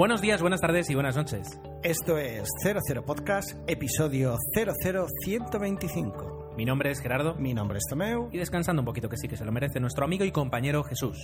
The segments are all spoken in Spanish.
Buenos días, buenas tardes y buenas noches. Esto es 00 Podcast, episodio 00125. Mi nombre es Gerardo Mi nombre es Tomeu. y descansando un poquito que sí que se lo merece nuestro amigo y compañero Jesús.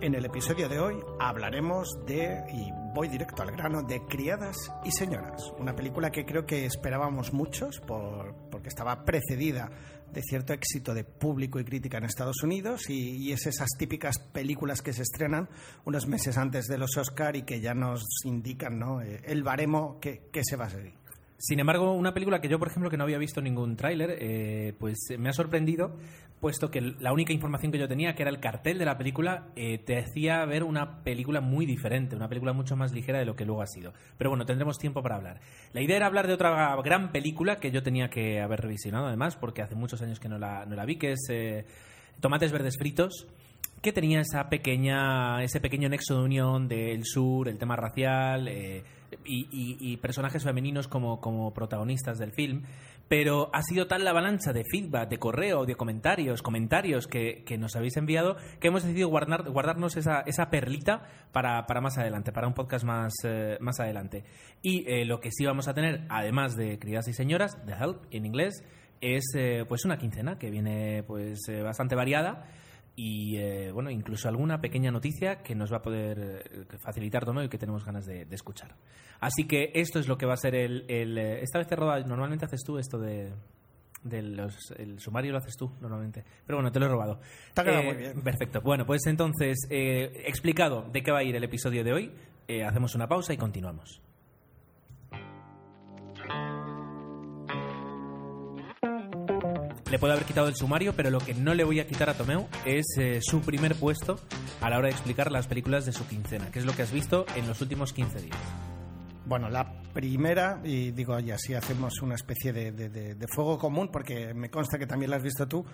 En el episodio de hoy hablaremos de, y voy directo al grano, de Criadas y Señoras. Una película que creo que esperábamos muchos por, porque estaba precedida de cierto éxito de público y crítica en Estados Unidos y, y es esas típicas películas que se estrenan unos meses antes de los Oscar y que ya nos indican ¿no? Eh, el baremo que, que se va a seguir. Sin embargo, una película que yo, por ejemplo, que no había visto ningún tráiler, eh, pues eh, me ha sorprendido, puesto que la única información que yo tenía, que era el cartel de la película, eh, te hacía ver una película muy diferente, una película mucho más ligera de lo que luego ha sido. Pero bueno, tendremos tiempo para hablar. La idea era hablar de otra gran película que yo tenía que haber revisionado, además, porque hace muchos años que no la, no la vi, que es eh, Tomates Verdes Fritos que tenía esa pequeña, ese pequeño nexo de unión del sur, el tema racial y, y- personajes femeninos como, como protagonistas del film. Pero ha sido tal la avalancha de feedback, de correo, de comentarios, comentarios que, que nos habéis enviado, que hemos decidido guardar, guardarnos esa, esa perlita para, para más adelante, para un podcast más, eh, más adelante. Y eh, lo que sí vamos a tener, además de Criadas y Señoras, The Help en inglés, es eh, pues una quincena que viene pues eh, bastante variada y eh, bueno incluso alguna pequeña noticia que nos va a poder eh, facilitar Tono y que tenemos ganas de, de escuchar. Así que esto es lo que va a ser el, el, eh, esta vez te roba normalmente haces tú esto de de los- el sumario lo haces tú normalmente. Pero bueno te lo he robado. Te ha quedado Eh, muy bien. perfecto. Bueno pues entonces eh, explicado de qué va a ir el episodio de hoy hacemos una pausa y continuamos Le puedo haber quitado el sumario, pero lo que no le voy a quitar a Tomeu es eh, su primer puesto a la hora de explicar las películas de su quincena, que es lo que has visto en los últimos 15 días. Bueno, la primera, y digo, y así hacemos una especie de, de- de- de fuego común, porque me consta que también la has visto tú,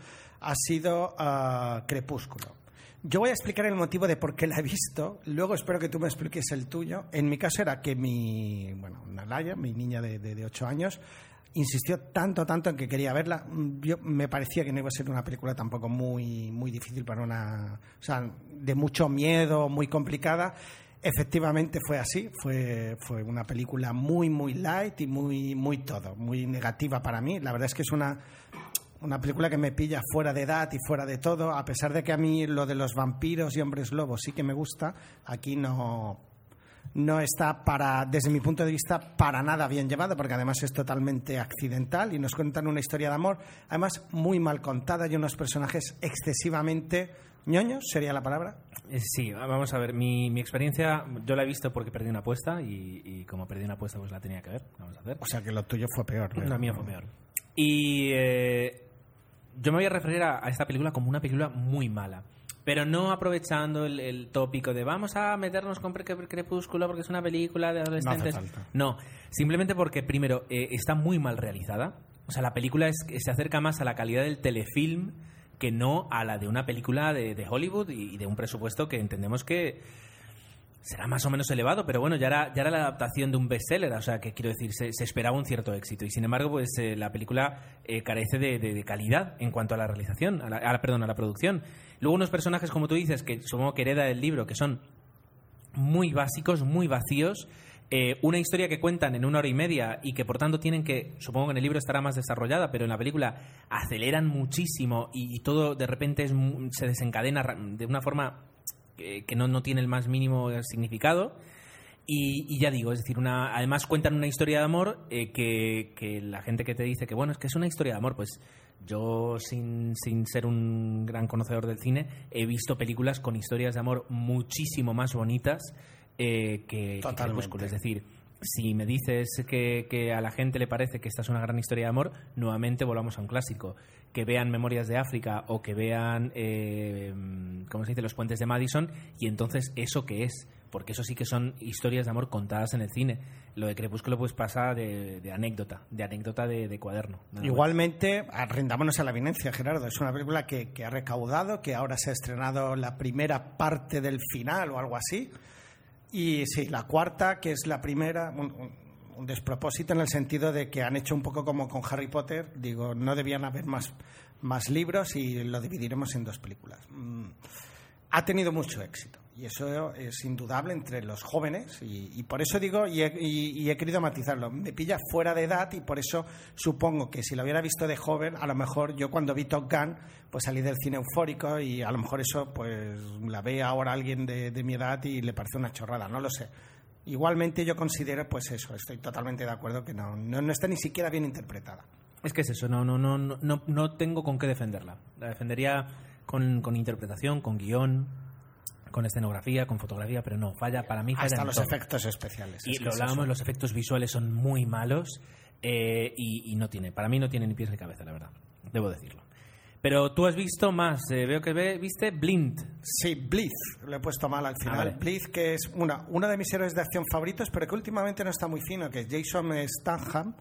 ha sido ah, Crepúsculo. Yo voy a explicar el motivo de por qué la he visto, luego espero que tú me expliques el tuyo. En mi caso era que mi, bueno, Nalaya, mi niña de, de 8 años, insistió tanto, tanto en que quería verla. Mm, Yo, me parecía que no iba a ser una película tampoco muy, muy difícil para una... O sea, de mucho miedo, muy complicada. Efectivamente fue así, fue, fue una película muy, muy light y muy, muy todo, muy negativa para mí. La verdad es que es una, una película que me pilla fuera de edad y fuera de todo, a pesar de que a mí lo de los vampiros y hombres lobos sí que me gusta, aquí no, no está para, desde mi punto de vista, para nada bien llevado, porque además es totalmente accidental y nos cuentan una historia de amor, además muy mal contada y unos personajes excesivamente ñoños, sería la palabra. Eh, Sí, vamos a ver, mi, mi experiencia, yo la he visto porque perdí una apuesta y, y como perdí una apuesta pues la tenía que ver, vamos a hacer. O sea que lo tuyo fue peor. ¿no? La mía fue peor. Y eh, yo me voy a referir a, a esta película como una película muy mala. Pero no aprovechando el, el tópico de vamos a meternos con Cre- Crepúsculo porque es una película de adolescentes. falta. No, simplemente porque, primero, eh, está muy mal realizada. O sea, la película es, se acerca más a la calidad del telefilm que no a la de una película de, de Hollywood y, y de un presupuesto que entendemos que será más o menos elevado, pero bueno, ya era, ya era la adaptación de un bestseller, o sea, que quiero decir, se, esperaba un cierto éxito. Y sin embargo, pues eh, la película eh, carece de, calidad en cuanto a la realización, a la, a la- perdón, a la producción. Luego unos personajes, como tú dices, que supongo que hereda del libro, que son muy básicos, muy vacíos. eh, una historia que cuentan en una hora y media y que por tanto tienen que, supongo que en el libro estará más desarrollada, pero en la película aceleran muchísimo y, todo de repente es se desencadena de una forma que, que no, no tiene el más mínimo significado. Y, y ya digo, es decir, una, además cuentan una historia de amor eh, que, que la gente que te dice que bueno, es que es una historia de amor, pues yo sin, sin ser un gran conocedor del cine he visto películas con historias de amor muchísimo más bonitas eh, que, que. Crepúsculo. Es decir, si me dices que, que a la gente le parece que esta es una gran historia de amor, nuevamente volvamos a un clásico. Que vean Memorias de África o que vean, eh, ¿cómo se dice?, Los Puentes de Madison y entonces, ¿eso qué es? Porque eso sí que son historias de amor contadas en el cine. Lo de Crepúsculo pues pasa de, anécdota, de anécdota de, de cuaderno. Igualmente, arrendámonos a la evidencia, Gerardo. Es una película que, que ha recaudado, que ahora se ha estrenado la primera parte del final o algo así. Y sí, la cuarta, que es la primera, un despropósito en el sentido de que han hecho un poco como con Harry Potter. Digo, no debían haber más, más libros y lo dividiremos en dos películas. Mm, ha tenido mucho éxito. Y eso es indudable entre los jóvenes y, por eso digo, y he, querido matizarlo, me pilla fuera de edad y por eso supongo que si lo hubiera visto de joven, a lo mejor yo cuando vi Top Gun, pues salí del cine eufórico y a lo mejor eso pues la ve ahora alguien de, mi edad y le parece una chorrada, no lo sé. Igualmente yo considero pues eso, estoy totalmente de acuerdo que no, no, está ni siquiera bien interpretada. Es que es eso, no, no, no, no, no tengo con qué defenderla. La defendería con, con interpretación, con guion, con escenografía, con fotografía, pero no, falla para mí. Falla Hasta los efectos especiales. Y lo hablábamos, los efectos visuales son muy malos eh, y, no tiene, para mí no tiene ni pies ni cabeza, la verdad, debo decirlo. Pero tú has visto más, eh, veo que ve, viste Blind. Sí, Blitz, lo he puesto mal al final. Ah, que es una, uno de mis héroes de acción favoritos, pero que últimamente no está muy fino, que es Jason Statham,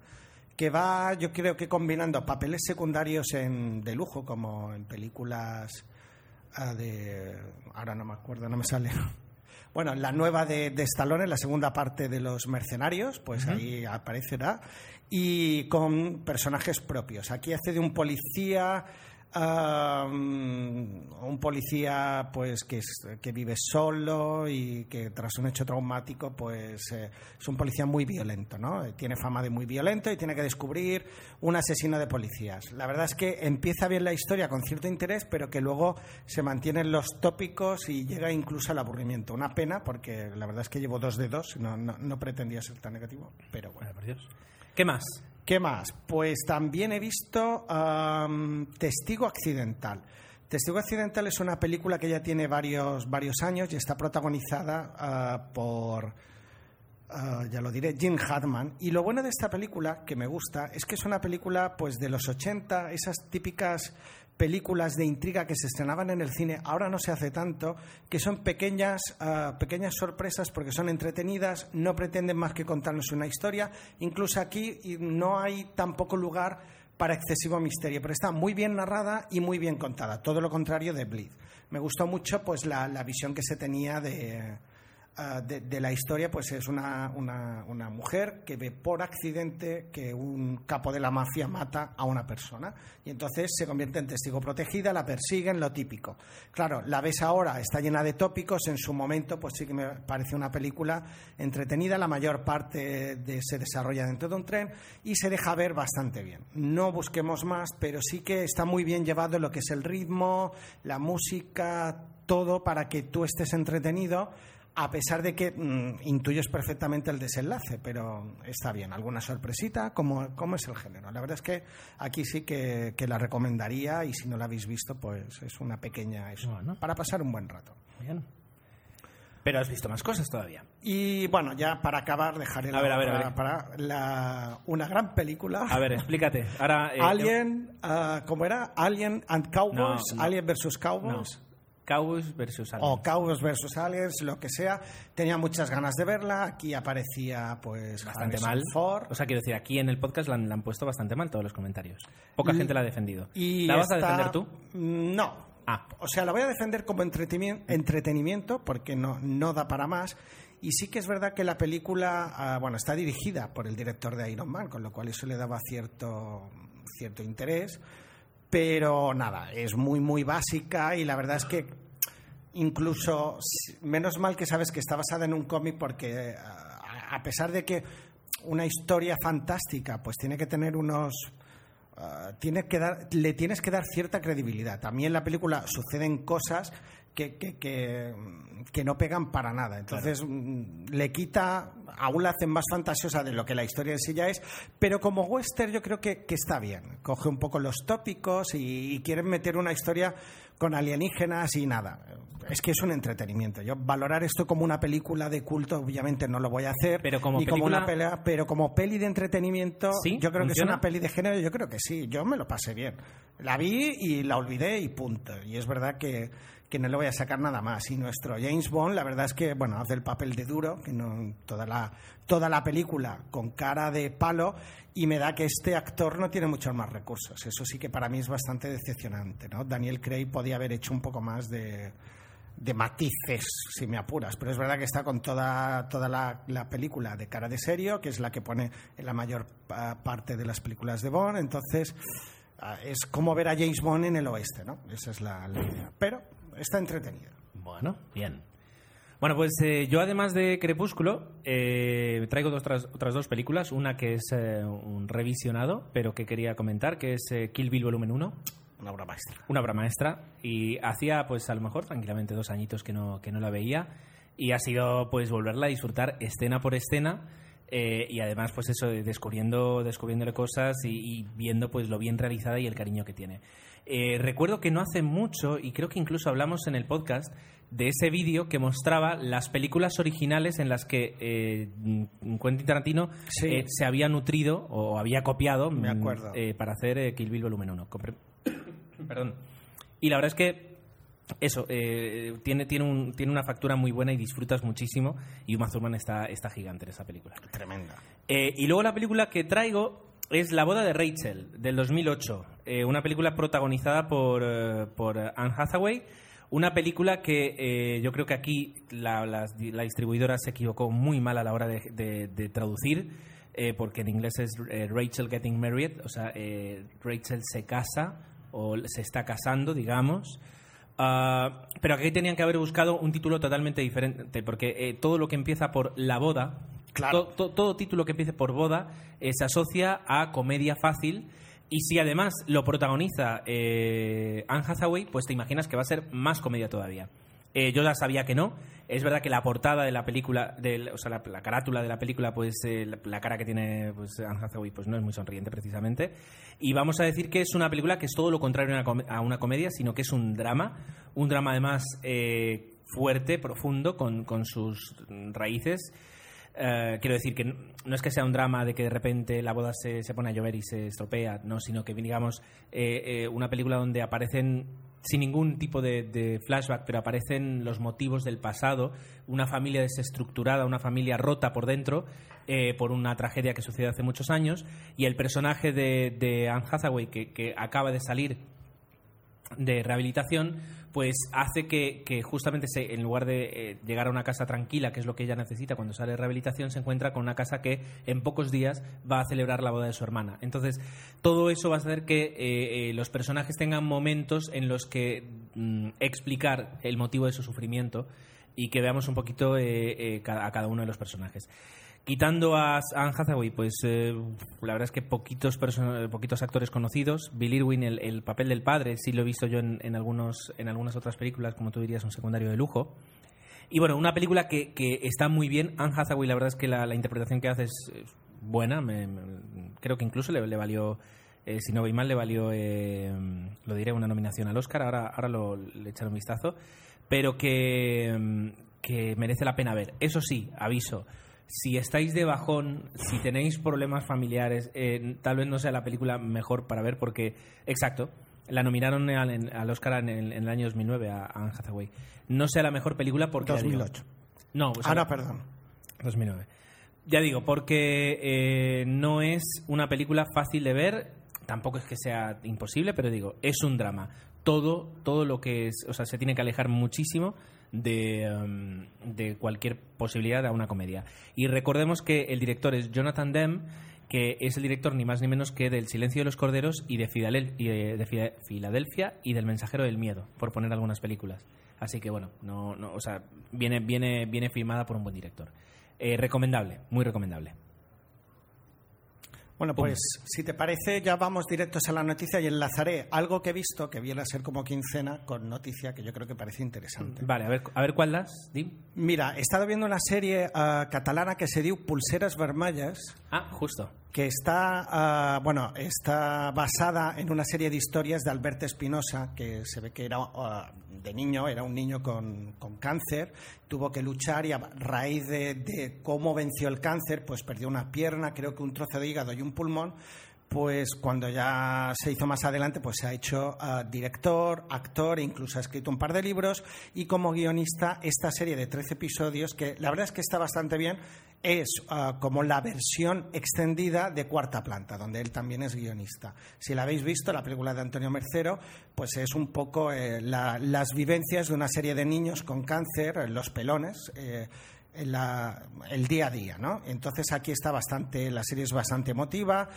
que va, yo creo que combinando papeles secundarios en, de lujo, como en películas de... Ahora no me acuerdo, no me sale. Bueno, la nueva de, de Stallone, la segunda parte de Los Mercenarios, pues ahí aparecerá. Y con personajes propios. Aquí hace de un policía un policía pues que, que, vive solo y que tras un hecho traumático pues eh, es un policía muy violento no tiene fama de muy violento y tiene que descubrir un asesino de policías. La verdad es que empieza bien la historia con cierto interés pero que luego se mantienen los tópicos y llega incluso al aburrimiento. Una pena porque la verdad es que llevo dos de dos no, no, pretendía ser tan negativo pero bueno. ¿qué más? ¿Qué más? Pues también he visto Testigo Accidental. Testigo Accidental es una película que ya tiene varios, varios años y está protagonizada ah, por, ah, ya lo diré, Jim Hartman. Y lo bueno de esta película, que me gusta, es que es una película pues de los 80, esas típicas películas de intriga que se estrenaban en el cine, ahora no se hace tanto, que son pequeñas, ah, pequeñas sorpresas porque son entretenidas, no pretenden más que contarnos una historia. Incluso aquí no hay tampoco lugar para excesivo misterio, pero está muy bien narrada y muy bien contada, todo lo contrario de Bleed. Me gustó mucho pues la visión que se tenía de, Ah, de, la historia pues es una, una, mujer que ve por accidente que un capo de la mafia mata a una persona y entonces se convierte en testigo protegida, la persiguen, lo típico. Claro, la ves ahora, está llena de tópicos, en su momento pues sí que me parece una película entretenida, la mayor parte se desarrolla dentro de un tren y se deja ver bastante bien. No busquemos más, pero sí que está muy bien llevado lo que es el ritmo, la música, todo para que tú estés entretenido a pesar de que mm, intuyes perfectamente el desenlace, pero está bien. ¿Alguna sorpresita? ¿Cómo, es el género? La verdad es que aquí sí que, la recomendaría y si no la habéis visto, pues es una pequeña eso, para pasar un buen rato. Bien. Pero has visto más cosas todavía. Y bueno, ya para acabar, dejaré la, para la, una gran película. A ver, explícate. Ahora, eh, Alien, uh, ¿cómo era? Alien and Cowboys, Alien versus Cowboys. Cowboys versus Aliens. O Cowboys versus Aliens, lo que sea. Tenía muchas ganas de verla. Aquí aparecía, pues, bastante mal. Ford. O sea, quiero decir, aquí en el podcast la han, puesto bastante mal todos los comentarios. Poca gente la ha defendido. ¿La vas a defender tú? No. Ah. O sea, la voy a defender como entretenimiento, porque no, no da para más. Y sí que es verdad que la película, ah, bueno, está dirigida por el director de Iron Man, con lo cual eso le daba cierto, cierto interés pero nada, es muy, muy básica y la verdad es que incluso, menos mal que sabes que está basada en un cómic porque a pesar de que una historia fantástica, pues tiene que tener unos... Uh, que dar, le tienes que dar cierta credibilidad. También en la película suceden cosas que, que, que, no pegan para nada. Entonces mm, le quita, aún la hacen más fantasiosa de lo que la historia en sí ya es, pero como western yo creo que, está bien. Coge un poco los tópicos y, quieren meter una historia con alienígenas y nada. Es que es un entretenimiento. Yo valorar esto como una película de culto, obviamente no lo voy a hacer. Pero como, como una pelea, pero como peli de entretenimiento, yo creo que es una peli de género. Yo creo que sí. Yo me lo pasé bien. La vi y la olvidé y punto. Y es verdad que que no le voy a sacar nada más. Y nuestro James Bond, la verdad es que, bueno, hace el papel de duro, que toda la, toda la película con cara de palo, y me da que este actor no tiene muchos más recursos. Eso sí que para mí es bastante decepcionante, ¿no? Daniel Craig podía haber hecho un poco más de, de matices, si me apuras, pero es verdad que está con toda, toda la, la, película de cara de serio, que es la que pone en la mayor parte de las películas de Bond, entonces ah, es como ver a James Bond en el oeste, ¿no? Esa es la, la idea. Pero está entretenido. Bueno, bien. Bueno, pues eh, yo además de Crepúsculo eh, traigo dos, otras, otras dos películas. Una que es eh, un revisionado, pero que quería comentar, que es eh, Kill Bill Volumen 1. Una obra maestra. Una obra maestra. Y hacía, pues a lo mejor, tranquilamente dos añitos que no, que no la veía. Y ha sido, pues, volverla a disfrutar escena por escena. eh, y además, pues eso, de descubriendo, descubriéndole cosas y, y viendo, pues, lo bien realizada y el cariño que tiene. Eh, recuerdo que no hace mucho, y creo que incluso hablamos en el podcast, de ese vídeo que mostraba las películas originales en las que eh, Quentin Tarantino Sí. eh, se había nutrido o había copiado Me mm, acuerdo. eh, para hacer Kill Bill Volumen 1. Compre- Perdón. Y la verdad es que eso, tiene, tiene, un- tiene una factura muy buena y disfrutas muchísimo. Y Uma Thurman está, está gigante en esa película. Tremenda. Y luego la película que traigo es La boda de Rachel, del 2008. Eh, una película protagonizada por, eh, por Anne Hathaway. Una película que eh, yo creo que aquí la, distribuidora se equivocó muy mal a la hora de, traducir, porque en inglés es Rachel Getting Married, o sea, Rachel se casa o se está casando, digamos. Ah, pero aquí tenían que haber buscado un título totalmente diferente, porque todo lo que empieza por la boda, Claro. to- to- todo título que empiece por boda eh, se asocia a comedia fácil. Y si además lo protagoniza eh, Anne Hathaway, pues te imaginas que va a ser más comedia todavía. Eh, yo ya sabía que no. Es verdad que la portada de la película, del- o sea, la, la carátula de la película, pues eh, la, cara que tiene pues, Anne Hathaway pues, no es muy sonriente precisamente. Y vamos a decir que es una película que es todo lo contrario a una, com- a una comedia, sino que es un drama. Un drama además eh, fuerte, profundo, con, con sus raíces. Eh, quiero decir que no es que sea un drama de que de repente la boda se, se pone a llover y se estropea, no, sino que digamos eh, eh, una película donde aparecen sin ningún tipo de, flashback, pero aparecen los motivos del pasado, una familia desestructurada, una familia rota por dentro eh, por una tragedia que sucedió hace muchos años y el personaje de, de Anne Hathaway que acaba de salir de rehabilitación, pues hace que, justamente se, en lugar de eh, llegar a una casa tranquila, que es lo que ella necesita cuando sale de rehabilitación, se encuentra con una casa que en pocos días va a celebrar la boda de su hermana. Entonces, todo eso va a hacer que eh, eh, los personajes tengan momentos en los que mm, explicar el motivo de su sufrimiento y que veamos un poquito a cada uno de los personajes. Quitando a Anne Hathaway, pues eh, la verdad es que poquitos, poquitos actores conocidos. Bill Irwin, el, el papel del padre, sí lo he visto yo en, algunos, en algunas otras películas, como tú dirías, un secundario de lujo. Y bueno, una película que, está muy bien. Anne Hathaway, la verdad es que la, interpretación que hace es buena. Creo que incluso le, valió, eh, si no voy mal, le valió, eh, lo diré, una nominación al Oscar. Ahora, ahora lo, le echaré un vistazo. Pero que, que merece la pena ver. Eso sí, aviso. Si estáis de bajón, si tenéis problemas familiares, eh, tal vez no sea la película mejor para ver porque, exacto, la nominaron al, en- al Oscar en el, en el año 2009 a Anne Hathaway. No sea la mejor película porque... ya digo- 2008. no, o sea, Ah, no, perdón. 2009. Ya digo, porque eh, no es una película fácil de ver, tampoco es que sea imposible, pero digo, es un drama. Todo, todo lo que es, o sea, se tiene que alejar muchísimo de, em, de cualquier posibilidad a una comedia. Y recordemos que el director es Jonathan Demme, que es el director ni más ni menos que del Silencio de los Corderos y de, y de- Filadelfia y del Mensajero del Miedo, por poner algunas películas. Así que bueno, no, no, o sea, viene, viene, viene filmada por un buen director. Eh, recomendable, muy recomendable. Bueno, pues si te parece, ya vamos directos a la noticia y enlazaré algo que he visto que viene a ser como quincena con noticia que yo creo que parece interesante. Vale, a ver, a ver cuál das, Dim. Mira, he estado viendo una serie ah, catalana que se dio Pulseras Vermellas, Ah, justo. Que está, ah, bueno, está basada en una serie de historias de Alberto Espinosa, que se ve que era ah, de niño, era un niño con, con cáncer, tuvo que luchar y a raíz de, de cómo venció el cáncer, pues perdió una pierna, creo que un trozo de hígado y un pulmón, pues cuando ya se hizo más adelante, pues se ha hecho ah, director, actor, e incluso ha escrito un par de libros y como guionista esta serie de 13 episodios que la verdad es que está bastante bien, es ah, como la versión extendida de Cuarta Planta, donde él también es guionista. Si la habéis visto, la película de Antonio Mercero, pues es un poco eh, la- las vivencias de una serie de niños con cáncer, eh, los pelones. eh, el día a día, ¿no? Entonces aquí está bastante, la serie es bastante emotiva,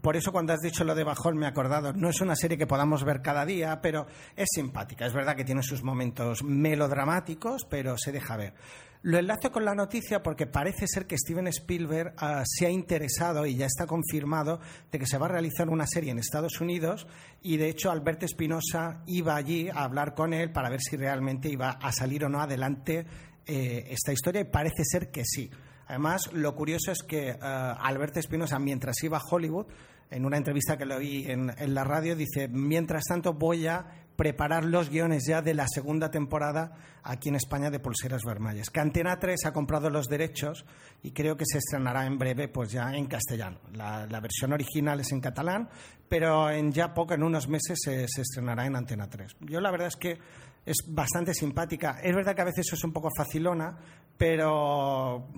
por eso cuando has dicho lo de Bajón me he acordado, no es una serie que podamos ver cada día, pero es simpática. Es verdad que tiene sus momentos melodramáticos, pero se deja ver. Lo enlazo con la noticia porque parece ser que Steven Spielberg uh, se ha interesado y ya está confirmado de que se va a realizar una serie en Estados Unidos y de hecho Alberto Espinosa iba allí a hablar con él para ver si realmente iba a salir o no adelante eh, esta historia y parece ser que sí. Además, lo curioso es que uh, Alberto Espinosa, mientras iba a Hollywood, en una entrevista que le oí en, la radio, dice, mientras tanto voy a preparar los guiones ya de la segunda temporada aquí en España de Pulseras Vermalles. Que Antena 3 ha comprado los derechos y creo que se estrenará en breve pues ya en castellano. La, la versión original es en catalán, pero en ya poco, en unos meses, se, se, estrenará en Antena 3. Yo la verdad es que es bastante simpática. Es verdad que a veces es un poco facilona, pero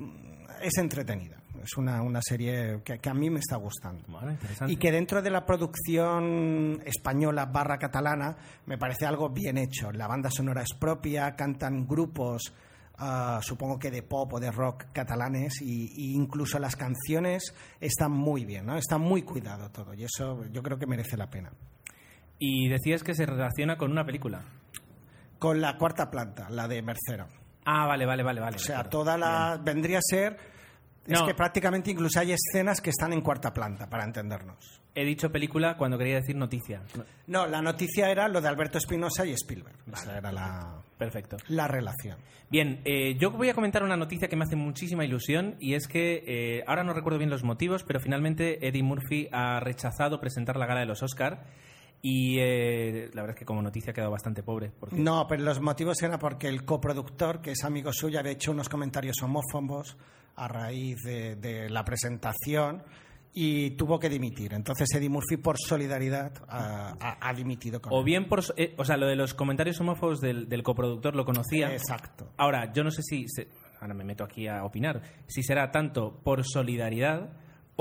es entretenida. Es una, una serie que, que, a mí me está gustando. Vale, y que dentro de la producción española barra catalana me parece algo bien hecho. La banda sonora es propia, cantan grupos, uh, supongo que de pop o de rock catalanes, y, y, incluso las canciones están muy bien, ¿no? Está muy cuidado todo, y eso yo creo que merece la pena. Y decías que se relaciona con una película. Con la cuarta planta, la de Mercero. Ah, vale, vale, vale, vale. O sea, toda la. Bien. vendría a ser es no. que prácticamente incluso hay escenas que están en cuarta planta, para entendernos. He dicho película cuando quería decir noticia. No, la noticia era lo de Alberto Espinosa y Spielberg. Vale. Esa era la, Perfecto. la relación. Bien, eh, yo voy a comentar una noticia que me hace muchísima ilusión y es que eh, ahora no recuerdo bien los motivos, pero finalmente Eddie Murphy ha rechazado presentar la gala de los Oscar. Y eh, la verdad es que como noticia ha quedado bastante pobre. Porque... No, pero los motivos eran porque el coproductor, que es amigo suyo, había hecho unos comentarios homófobos a raíz de, de, la presentación y tuvo que dimitir. Entonces Eddie Murphy, por solidaridad, ha, ha, ha dimitido. Con o bien por... Eh, o sea, lo de los comentarios homófobos del, del, coproductor lo conocía. Exacto. Ahora, yo no sé si... Se, ahora me meto aquí a opinar. Si será tanto por solidaridad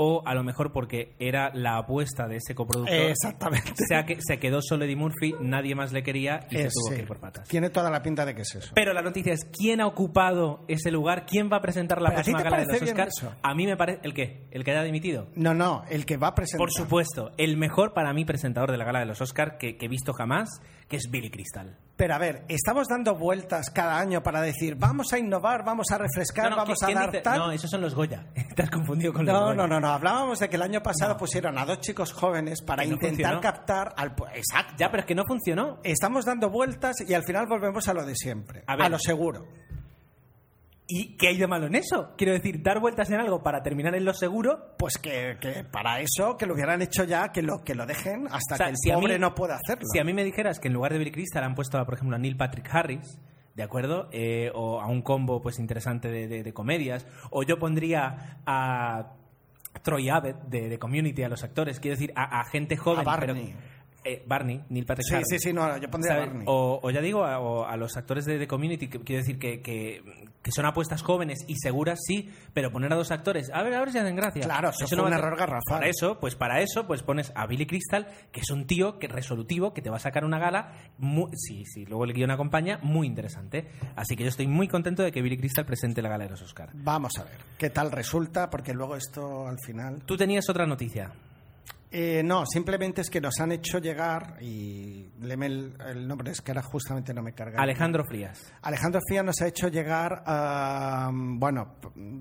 o a lo mejor porque era la apuesta de ese coproductor. Exactamente. O sea que se quedó solo Eddie Murphy, nadie más le quería y se tuvo que ir por patas. Tiene toda la pinta de que es eso. Pero la noticia es quién ha ocupado ese lugar, quién va a presentar la próxima gala de los Oscars. A mí me parece el qué, el que haya dimitido. No, no, el que va a presentar. Por supuesto, el mejor para mí presentador de la gala de los Oscars que, que he visto jamás, que es Billy Crystal. Pero a ver, estamos dando vueltas cada año para decir, vamos a innovar, vamos a refrescar, no, no, vamos a dar dice? tal. No, esos son los Goya. Te has confundido con no, los Goya. No, no, no. Hablábamos de que el año pasado pusieron a dos chicos jóvenes para no intentar funcionó. captar al. Exacto. Ya, pero es que no funcionó. Estamos dando vueltas y al final volvemos a lo de siempre. A, ver, a lo seguro. ¿Y qué hay de malo en eso? Quiero decir, dar vueltas en algo para terminar en lo seguro. Pues que, que para eso, que lo hubieran hecho ya, que lo, que lo dejen hasta o sea, que el si pobre mí, no pueda hacerlo. Si a mí me dijeras que en lugar de Billy Crystal han puesto, por ejemplo, a Neil Patrick Harris, ¿de acuerdo? Eh, o a un combo pues interesante de, de, de, comedias, o yo pondría a Troy Abbott de, de Community a los actores, quiero decir, a, a gente joven. A Barney. Pero, eh, Barney, Neil Patrick sí, Harris. Sí, sí, no, yo pondría a Barney. O, o, ya digo, a, o a los actores de, de Community, que, quiero decir que, que, que, son apuestas jóvenes y seguras, sí, pero poner a dos actores, a ver, a ver si hacen gracia. Claro, eso, eso no un error garrafal. Para eso, pues para eso, pues pones a Billy Crystal, que es un tío que resolutivo, que te va a sacar una gala, muy, sí, sí, luego el guion acompaña, muy interesante. Así que yo estoy muy contento de que Billy Crystal presente la gala de los Oscars. Vamos a ver qué tal resulta, porque luego esto al final... Tú tenías otra noticia. Eh, no, simplemente es que nos han hecho llegar, y léeme el, el, nombre, es que ahora justamente no me carga. Alejandro Frías. Alejandro Frías nos ha hecho llegar, bueno,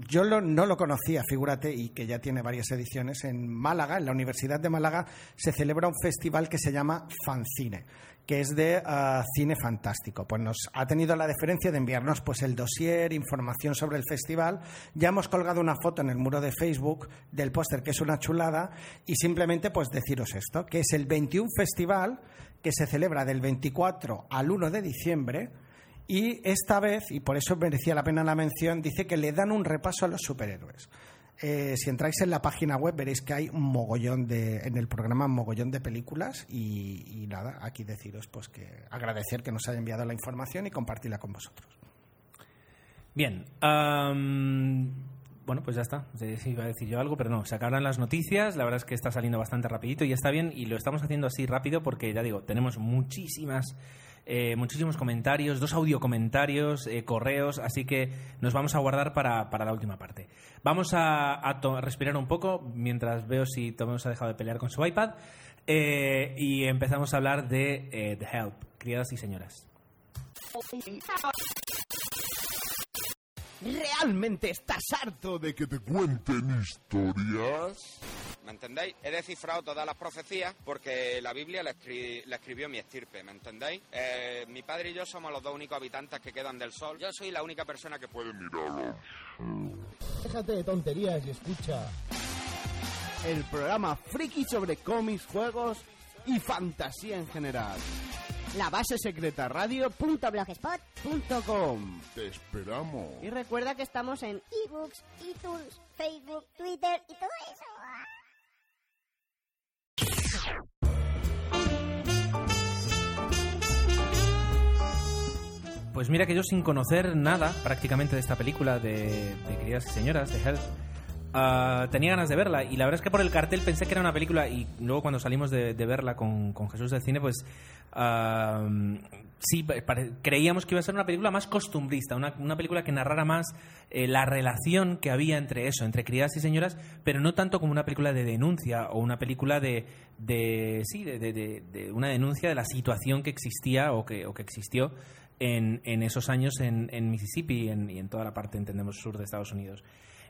yo lo, no lo conocía, figúrate, y que ya tiene varias ediciones. En Málaga, en la Universidad de Málaga, se celebra un festival que se llama Fancine que es de uh, cine fantástico. Pues nos ha tenido la deferencia de enviarnos pues el dossier, información sobre el festival. Ya hemos colgado una foto en el muro de Facebook del póster, que es una chulada, y simplemente pues deciros esto, que es el 21 festival que se celebra del 24 al 1 de diciembre. Y esta vez, y por eso merecía la pena la mención, dice que le dan un repaso a los superhéroes. Eh, si entráis en la página web veréis que hay un mogollón de en el programa un mogollón de películas y, nada aquí deciros pues que agradecer que nos haya enviado la información y compartirla con vosotros. Bien bueno pues ya está. Iba a decir yo algo pero no se acaban las noticias. La verdad es que está saliendo bastante rapidito y está bien y lo estamos haciendo así rápido porque ya digo tenemos muchísimas eh, muchísimos comentarios, dos audio comentarios, eh, correos, así que nos vamos a guardar para, para la última parte. Vamos a, respirar un poco mientras veo si Tomemos ha dejado de pelear con su iPad eh, y empezamos a hablar de The Help, criadas y señoras. ¿Realmente estás harto de que te cuenten historias? ¿Me entendéis? He descifrado todas las profecías porque la Biblia la, escri- la escribió mi estirpe, ¿me entendéis? Eh, mi padre y yo somos los dos únicos habitantes que quedan del sol. Yo soy la única persona que puede Míralo. Déjate de tonterías y escucha. El programa friki sobre cómics, juegos y fantasía en general. La base secreta radio.blogspot.com Te esperamos. Y recuerda que estamos en ebooks, iTunes, Facebook, Twitter y todo eso. Pues mira que yo sin conocer nada prácticamente de esta película de, de Queridas y Señoras, de Help, ah, tenía ganas de verla y la verdad es que por el cartel pensé que era una película y luego cuando salimos de, verla con, Jesús del cine pues ah, sí, creíamos que iba a ser una película más costumbrista, una, una película que narrara más eh, la relación que había entre eso, entre criadas y señoras, pero no tanto como una película de denuncia o una película de, de sí, de, una denuncia de la situación que existía o que, o que existió en, en esos años en, en Mississippi y en, y en toda la parte, entendemos, sur de Estados Unidos.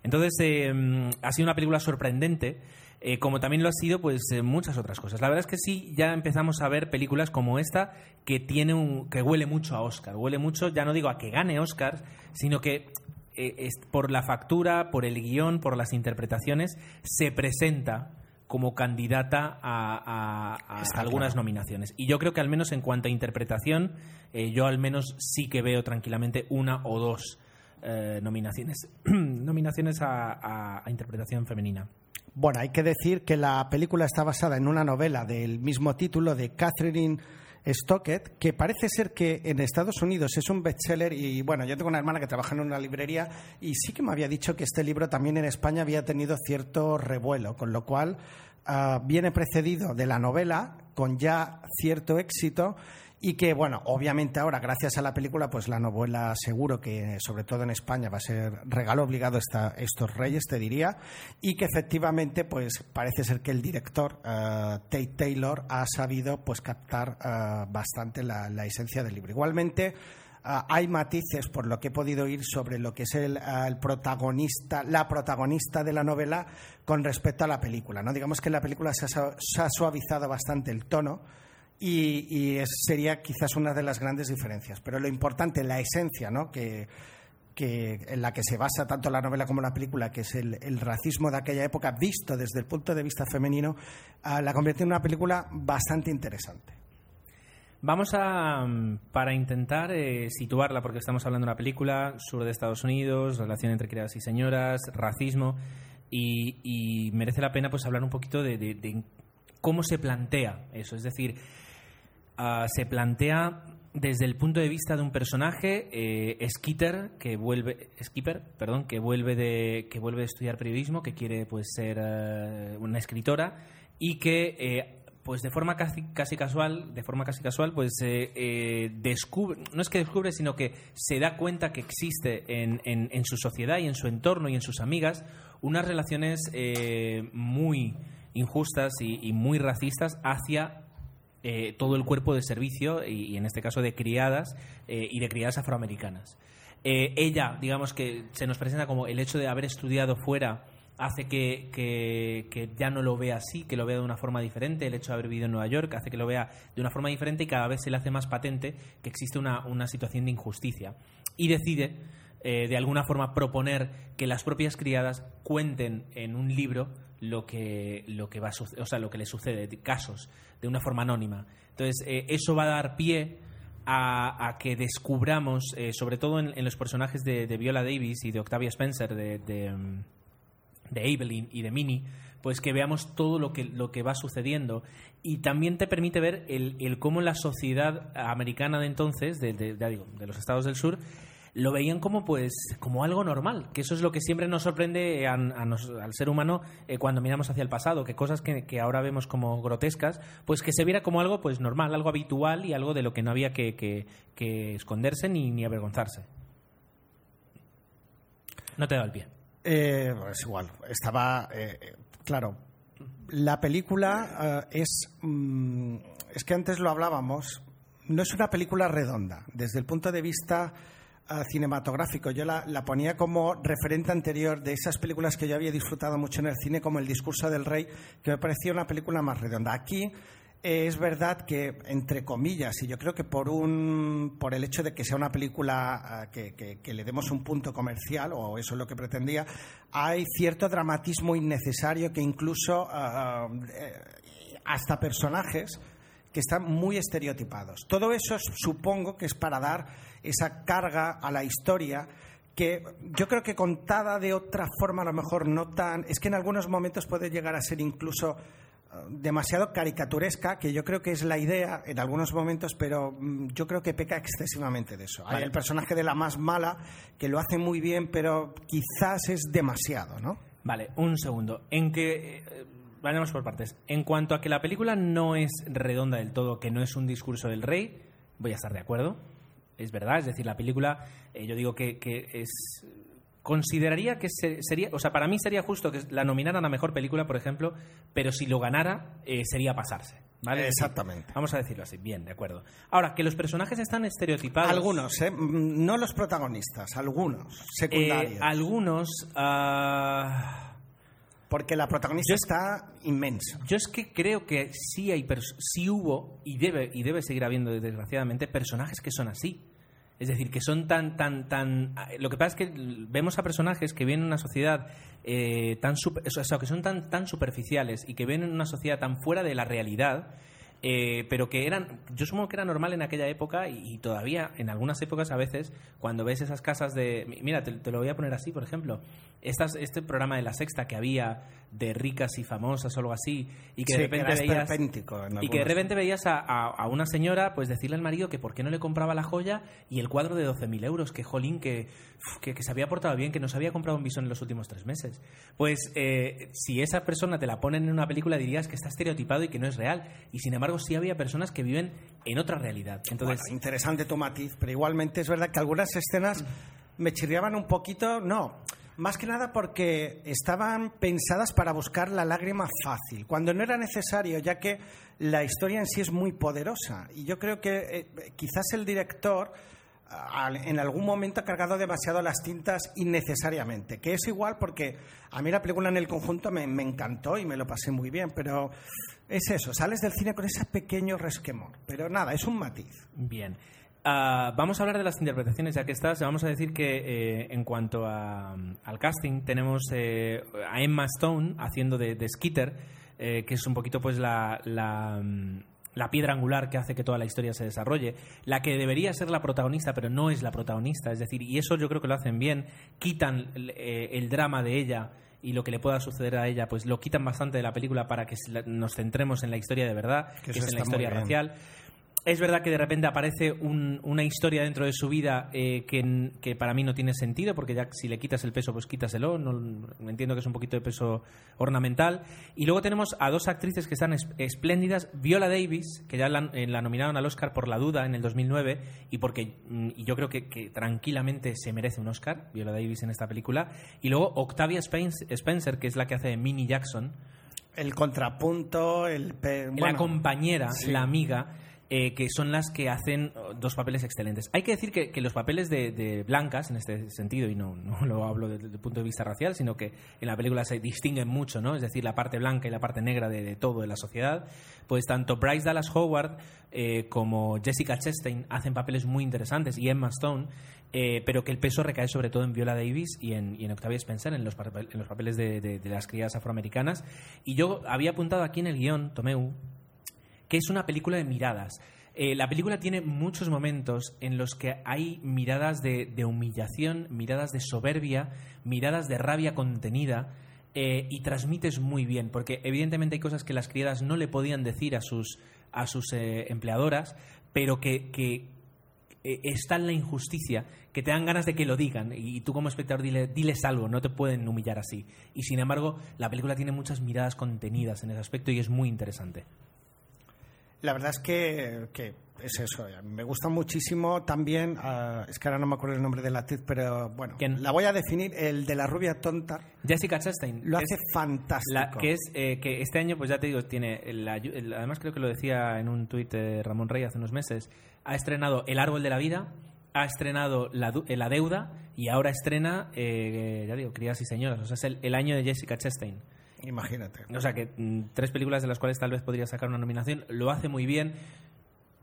Entonces, eh, ha sido una película sorprendente, eh, como también lo ha sido pues eh, muchas otras cosas. La verdad es que sí, ya empezamos a ver películas como esta que tiene un, que huele mucho a Oscar, huele mucho, ya no digo a que gane Oscar, sino que eh, es- por la factura, por el guion, por las interpretaciones, se presenta como candidata a, a- a Está algunas claro. nominaciones. Y yo creo que al menos en cuanto a interpretación, yo al menos sí que veo tranquilamente una o dos eh, nominaciones, nominaciones a, interpretación femenina. Bueno, hay que decir que la película está basada en una novela del mismo título de Catherine Stockett, que parece ser que en Estados Unidos es un bestseller y bueno, yo tengo una hermana que trabaja en una librería y sí que me había dicho que este libro también en España había tenido cierto revuelo, con lo cual ah, viene precedido de la novela con ya cierto éxito y que, bueno, obviamente ahora, gracias a la película, pues la novela seguro que, sobre todo en España, va a ser regalo obligado esta, estos reyes, te diría, y que efectivamente, pues parece ser que el director, eh, Tate Taylor, ha sabido pues captar eh, bastante la, esencia del libro. Igualmente, Ah, hay matices, por lo que he podido oír, sobre lo que es el, ah, el protagonista, la protagonista de la novela con respecto a la película. ¿no? Digamos que en la película se ha, se ha suavizado bastante el tono y, y sería quizás una de las grandes diferencias. Pero lo importante, la esencia, ¿no? que, en la que se basa tanto la novela como la película, que es el, racismo de aquella época visto desde el punto de vista femenino, ah, la convierte en una película bastante interesante. Vamos a, mm, para intentar eh, situarla, porque estamos hablando de una película, sur de Estados Unidos, relación entre criadas y señoras, racismo, y, merece la pena pues hablar un poquito de cómo se plantea eso. Es decir, ah, se plantea desde el punto de vista de un personaje, eh, Skeeter, que vuelve, Skipper, perdón, que vuelve de, que vuelve de estudiar periodismo, que quiere pues ser eh, una escritora y que eh, pues de forma casi, casi casual, de forma casi casual, pues eh, descubre, no es que descubre, sino que se da cuenta que existe en, en- en su sociedad y en su entorno y en sus amigas unas relaciones muy injustas y muy racistas hacia eh, todo el cuerpo de servicio y, en este caso de criadas eh, y de criadas afroamericanas. Eh, ella, digamos que se nos presenta como el hecho de haber estudiado fuera hace que, que- que ya no lo vea así, que lo vea de una forma diferente, el hecho de haber vivido en Nueva York hace que lo vea de una forma diferente y cada vez se le hace más patente que existe una, una situación de injusticia. Y decide, eh, de alguna forma, proponer que las propias criadas cuenten en un libro lo que, lo que, va o sea, lo que le sucede, de casos, de una forma anónima. Entonces, eh, eso va a dar pie a, que descubramos, eh, sobre todo en, los personajes de, Viola Davis y de Octavia Spencer, de, de, mm, de Evelyn y de Minnie, pues que veamos todo lo que, lo que va sucediendo. Y también te permite ver el, cómo la sociedad americana de entonces, digo, de los estados del sur, lo veían como pues como algo normal, que eso es lo que siempre nos sorprende al ser humano eh, cuando miramos hacia el pasado, que cosas que, ahora vemos como grotescas, pues que se viera como algo pues normal, algo habitual y algo de lo que no había que, que- esconderse ni, ni avergonzarse. No te he dado el pie. Eh, es igual, estaba. eh, eh, claro, la película es. mm, es que antes lo hablábamos, no es una película redonda. Desde el punto de vista cinematográfico, yo la, la ponía como referente anterior de esas películas que yo había disfrutado mucho en el cine, como El discurso del rey, que me parecía una película más redonda. Aquí. eh, es verdad que, entre comillas, y yo creo que por un por el hecho de que sea una película ah, que, que- le demos un punto comercial, o eso es lo que pretendía, hay cierto dramatismo innecesario que incluso ah, eh, hasta personajes que están muy estereotipados. Todo eso es- supongo que es para dar esa carga a la historia que yo creo que contada de otra forma a lo mejor no tan... Es que en algunos momentos puede llegar a ser incluso eh, demasiado caricaturesca, que yo creo que es la idea en algunos momentos, pero mm, yo creo que peca excesivamente de eso. Hay el personaje de la más mala que lo hace muy bien, pero quizás es demasiado, ¿no? Vale, un segundo. En que. eh, vayamos por partes. En cuanto a que la película no es redonda del todo, que no es un discurso del rey, voy a estar de acuerdo. Es verdad, es decir, la película, eh, yo digo que, que es. Consideraría que se- sería. O sea, para mí sería justo que la nominaran a mejor película, por ejemplo, pero si lo ganara, eh, sería pasarse. ¿vale? Decir, Exactamente. vamos a decirlo así, bien, de acuerdo. Ahora, que los personajes están estereotipados. Algunos, ¿eh? Mm, no los protagonistas, algunos, secundarios. Eh, algunos. ah, porque la protagonista Yo- está inmensa. Yo es que creo que sí hay sí hubo y debe y debe seguir habiendo desgraciadamente personajes que son así. Es decir, que son tan tan tan lo que pasa es que vemos a personajes que vienen en una sociedad eh, tan super- que son tan tan superficiales y que ven en una sociedad tan fuera de la realidad eh, pero que eran, yo supongo que era normal en aquella época y, todavía en algunas épocas a veces, cuando ves esas casas de... mi- Mira, te, te lo voy a poner así, por ejemplo. Estas, este programa de La Sexta que había de ricas y famosas o algo así, y que Sí, de que repente era veías... Y que de repente veías a, a- a una señora pues decirle al marido que por qué no le compraba la joya y el cuadro de 12.000 euros, que jolín, que, que, que se había portado bien, que no se había comprado un bisón en los últimos tres meses. Pues eh, si esa persona te la ponen en una película dirías que está estereotipado y que no es real. Y sin embargo sí había personas que viven en otra realidad. Entonces, Bueno, interesante tu matiz, pero igualmente es verdad que algunas escenas me chirriaban un poquito, no, más que nada porque estaban pensadas para buscar la lágrima fácil, cuando no era necesario, ya que la historia en sí es muy poderosa. Y yo creo que eh, quizás el director al- en algún momento ha cargado demasiado las tintas innecesariamente, que es igual porque a mí la película en el conjunto me, me encantó y me lo pasé muy bien, pero es eso, sales del cine con ese pequeño resquemor, pero nada, es un matiz. Bien. Ah, vamos a hablar de las interpretaciones, ya que estás. Vamos a decir que eh, en cuanto a, al casting, tenemos eh, a Emma Stone haciendo de, de Skitter, eh, que es un poquito pues la, la, mm, la piedra angular que hace que toda la historia se desarrolle. La que debería ser la protagonista, pero no es la protagonista. Es decir, y eso yo creo que lo hacen bien. Quitan eh, el drama de ella y lo que le pueda suceder a ella, pues lo quitan bastante de la película para que nos centremos en la historia de verdad, Que que es en la historia racial. Es verdad que de repente aparece un- una historia dentro de su vida eh, que, para mí no tiene sentido, porque ya si le quitas el peso, pues quítaselo. No, entiendo que es un poquito de peso ornamental. Y luego tenemos a dos actrices que están es- espléndidas. Viola Davis, que ya la, eh, la nominaron al Oscar por La Duda en el 2009, y porque mm, y yo creo que, que tranquilamente se merece un Oscar, Viola Davis en esta película. Y luego Octavia Spen- Spencer, que es la que hace de Minnie Jackson, El contrapunto, el... la compañera, sí. la amiga, eh, que son las que hacen oh, dos papeles excelentes. Hay que decir que, que los papeles de, de blancas, en este sentido, y no, no lo hablo desde el punto de vista racial, sino que en la película se distinguen mucho, ¿no? Es decir, la parte blanca y la parte negra de, de todo de la sociedad. Pues tanto Bryce Dallas Howard eh, como Jessica Chastain hacen papeles muy interesantes y Emma Stone. eh, pero que el peso recae sobre todo en Viola Davis y en, y en Octavia Spencer, en los, papel- en los papeles de, de- las criadas afroamericanas. Y yo había apuntado aquí en el guion, Tomeu, que es una película de miradas. Eh, la película tiene muchos momentos en los que hay miradas de, humillación, miradas de soberbia, miradas de rabia contenida eh, y transmites muy bien, porque evidentemente hay cosas que las criadas no le podían decir a sus, a sus eh, empleadoras, pero que, que está en la injusticia que te dan ganas de que lo digan y, tú como espectador dile, diles algo, no te pueden humillar así. Y sin embargo, la película tiene muchas miradas contenidas en ese aspecto y es muy interesante. La verdad es que, que es eso. Me gusta muchísimo también, ah, es que ahora no me acuerdo el nombre de la actriz, pero bueno, ¿Quién? la voy a definir, el de la rubia tonta. Jessica Chastain. Lo hace fantástico. la- que es eh, que este año, pues ya te digo, tiene. el- además, creo que lo decía en un tuit de Ramón Rey hace unos meses. Ha estrenado El Árbol de la Vida, ha estrenado La, eh, La Deuda y ahora estrena, eh, ya digo, Crías y Señoras. O sea, es el, el año de Jessica Chastain. Imagínate. O sea, que mm, tres películas de las cuales tal vez podría sacar una nominación. Lo hace muy bien.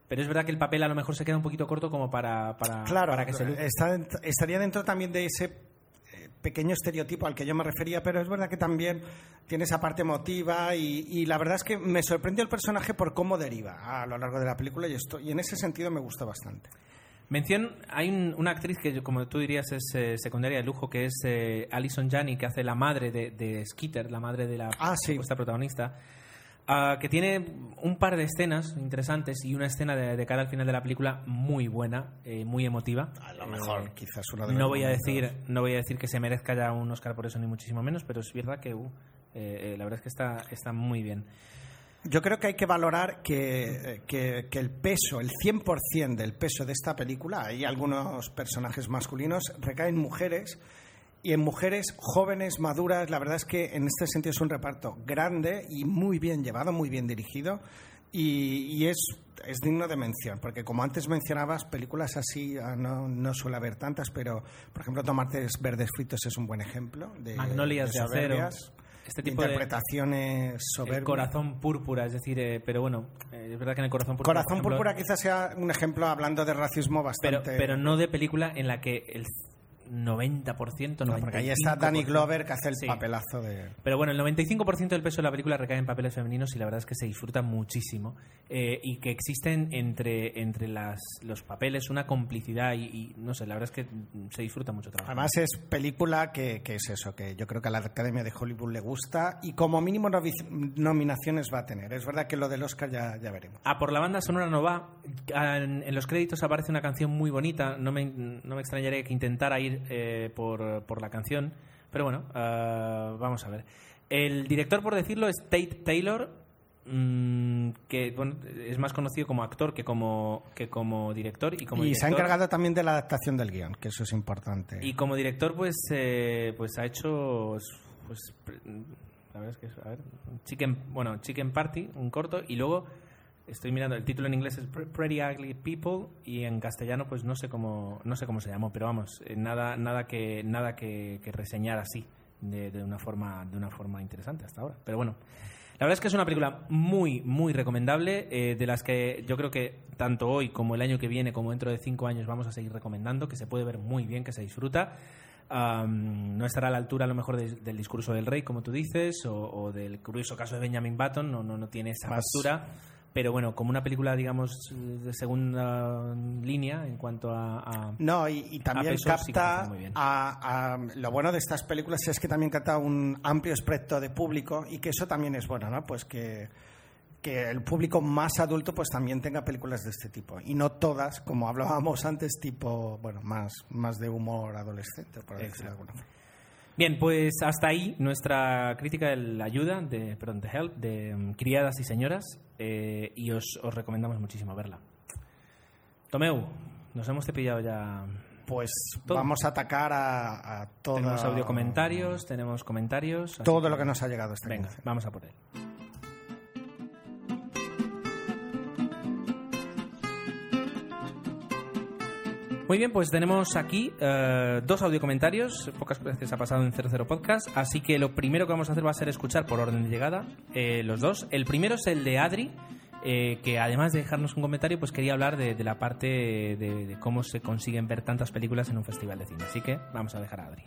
Pero es verdad que el papel a lo mejor se queda un poquito corto como para, para, Claro, para que se luzca. está dent- estaría dentro también de ese eh, pequeño estereotipo al que yo me refería, pero es verdad que también tiene esa parte emotiva y, y la verdad es que me sorprendió el personaje por cómo deriva a lo largo de la película y, esto, y en ese sentido me gusta bastante. Mención, hay un- una actriz que, como tú dirías, es eh, secundaria de lujo, que es eh, Alison Janney, que hace la madre de, de Skeeter, la madre de la Ah, sí. supuesta protagonista, ah, que tiene un par de escenas interesantes y una escena de, de cara al final de la película muy buena, eh, muy emotiva. A lo mejor, Eh, quizás uno de no voy a decir no voy a decir que se merezca ya un Oscar por eso ni muchísimo menos, pero es verdad que uh, eh, eh, la verdad es que está, está muy bien. Yo creo que hay que valorar que, que- que el peso, el 100% del peso de esta película, hay algunos personajes masculinos, recaen en mujeres y en mujeres jóvenes, maduras. La verdad es que en este sentido es un reparto grande y muy bien llevado, muy bien dirigido y, y es, es digno de mención, porque como antes mencionabas, películas así ah, no, no suele haber tantas, pero por ejemplo Tomates Verdes Fritos es un buen ejemplo de, Magnolias de acero. Este de tipo de- interpretaciones El soberbias. corazón púrpura, es decir, eh, pero bueno, eh, es verdad que en el corazón púrpura. Corazón ejemplo, Púrpura quizás sea un ejemplo hablando de racismo pero, bastante... pero no de película en la que el 90%, No, porque ahí está 95%. Danny Glover que hace el Sí. papelazo de... Pero bueno, el 95% del peso de la película recae en papeles femeninos y la verdad es que se disfruta muchísimo. Eh, y que existen entre, entre las, los papeles una complicidad y, y, no sé, la verdad es que se disfruta mucho trabajo. Además es película que, que es eso, que yo creo que a la Academia de Hollywood le gusta y como mínimo nominaciones va a tener. Es verdad que lo del Oscar ya, ya veremos. Ah, por la banda sonora no va. Ah, En, en los créditos aparece una canción muy bonita. No me, no me extrañaría que intentara ir eh, por, por la canción. Pero bueno, ah, vamos a ver. El director, por decirlo, es Tate Taylor, mm, que bueno, es más conocido como actor que como, que como director. Y, como y se ha encargado también de la adaptación del guion, que eso es importante. Y como director, pues, eh, pues ha hecho, pues, pre- la verdad es que, es- a ver, Chicken, bueno, Chicken Party, un corto, y luego estoy mirando, el título en inglés es Pre- Pretty Ugly People y en castellano, pues no sé cómo, no sé cómo se llamó, pero vamos, eh, nada, nada que, nada que, que reseñar así de, de una forma, de una forma interesante hasta ahora. Pero bueno. La verdad es que es una película muy, muy recomendable, eh, de las que yo creo que tanto hoy como el año que viene, como dentro de cinco años, vamos a seguir recomendando, que se puede ver muy bien, que se disfruta. Am, no estará a la altura a lo mejor de- del discurso del rey, como tú dices, o, o del curioso caso de Benjamin Button, no, no, no tiene esa Más-. Pero bueno, como una película, digamos, de segunda línea en cuanto a... a- No, y, y también peso sí que capta bien. a, a- lo bueno de estas películas es que también capta un amplio espectro de público y que eso también es bueno, ¿no? Pues que, que el público más adulto pues también tenga películas de este tipo y no todas, como hablábamos antes, tipo, bueno, más, más de humor adolescente, por decirlo de alguna forma. Bien, pues hasta ahí nuestra crítica de la ayuda, de, perdón, de Help, de mm, Criadas y Señoras, eh, y os, os recomendamos muchísimo verla. Tomeu, nos hemos cepillado ya. Pues Todo. vamos a atacar a, a todo, Tenemos audio comentarios, tenemos comentarios. todo lo que nos ha llegado esta Venga, vamos a por él. Muy bien, pues tenemos aquí eh, dos audio comentarios. Pocas veces ha pasado en 00 Podcast. Así que lo primero que vamos a hacer va a ser escuchar por orden de llegada eh, los dos. El primero es el de Adri, eh, que además de dejarnos un comentario, pues quería hablar de, la parte de, de cómo se consiguen ver tantas películas en un festival de cine. Así que vamos a dejar a Adri.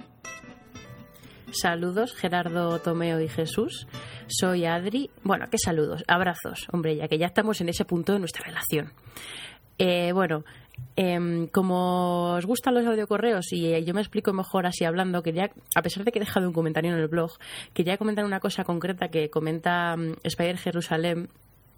Saludos, Gerardo, Tomeo y Jesús. Soy Adri. Bueno, ¿qué saludos? Abrazos, hombre, ya que ya estamos en ese punto de nuestra relación. Eh, bueno, em, como os gustan los audiocorreos y eh, yo me explico mejor así hablando, quería, a pesar de que he dejado un comentario en el blog, quería comentar una cosa concreta que comenta mm, Spider Jerusalén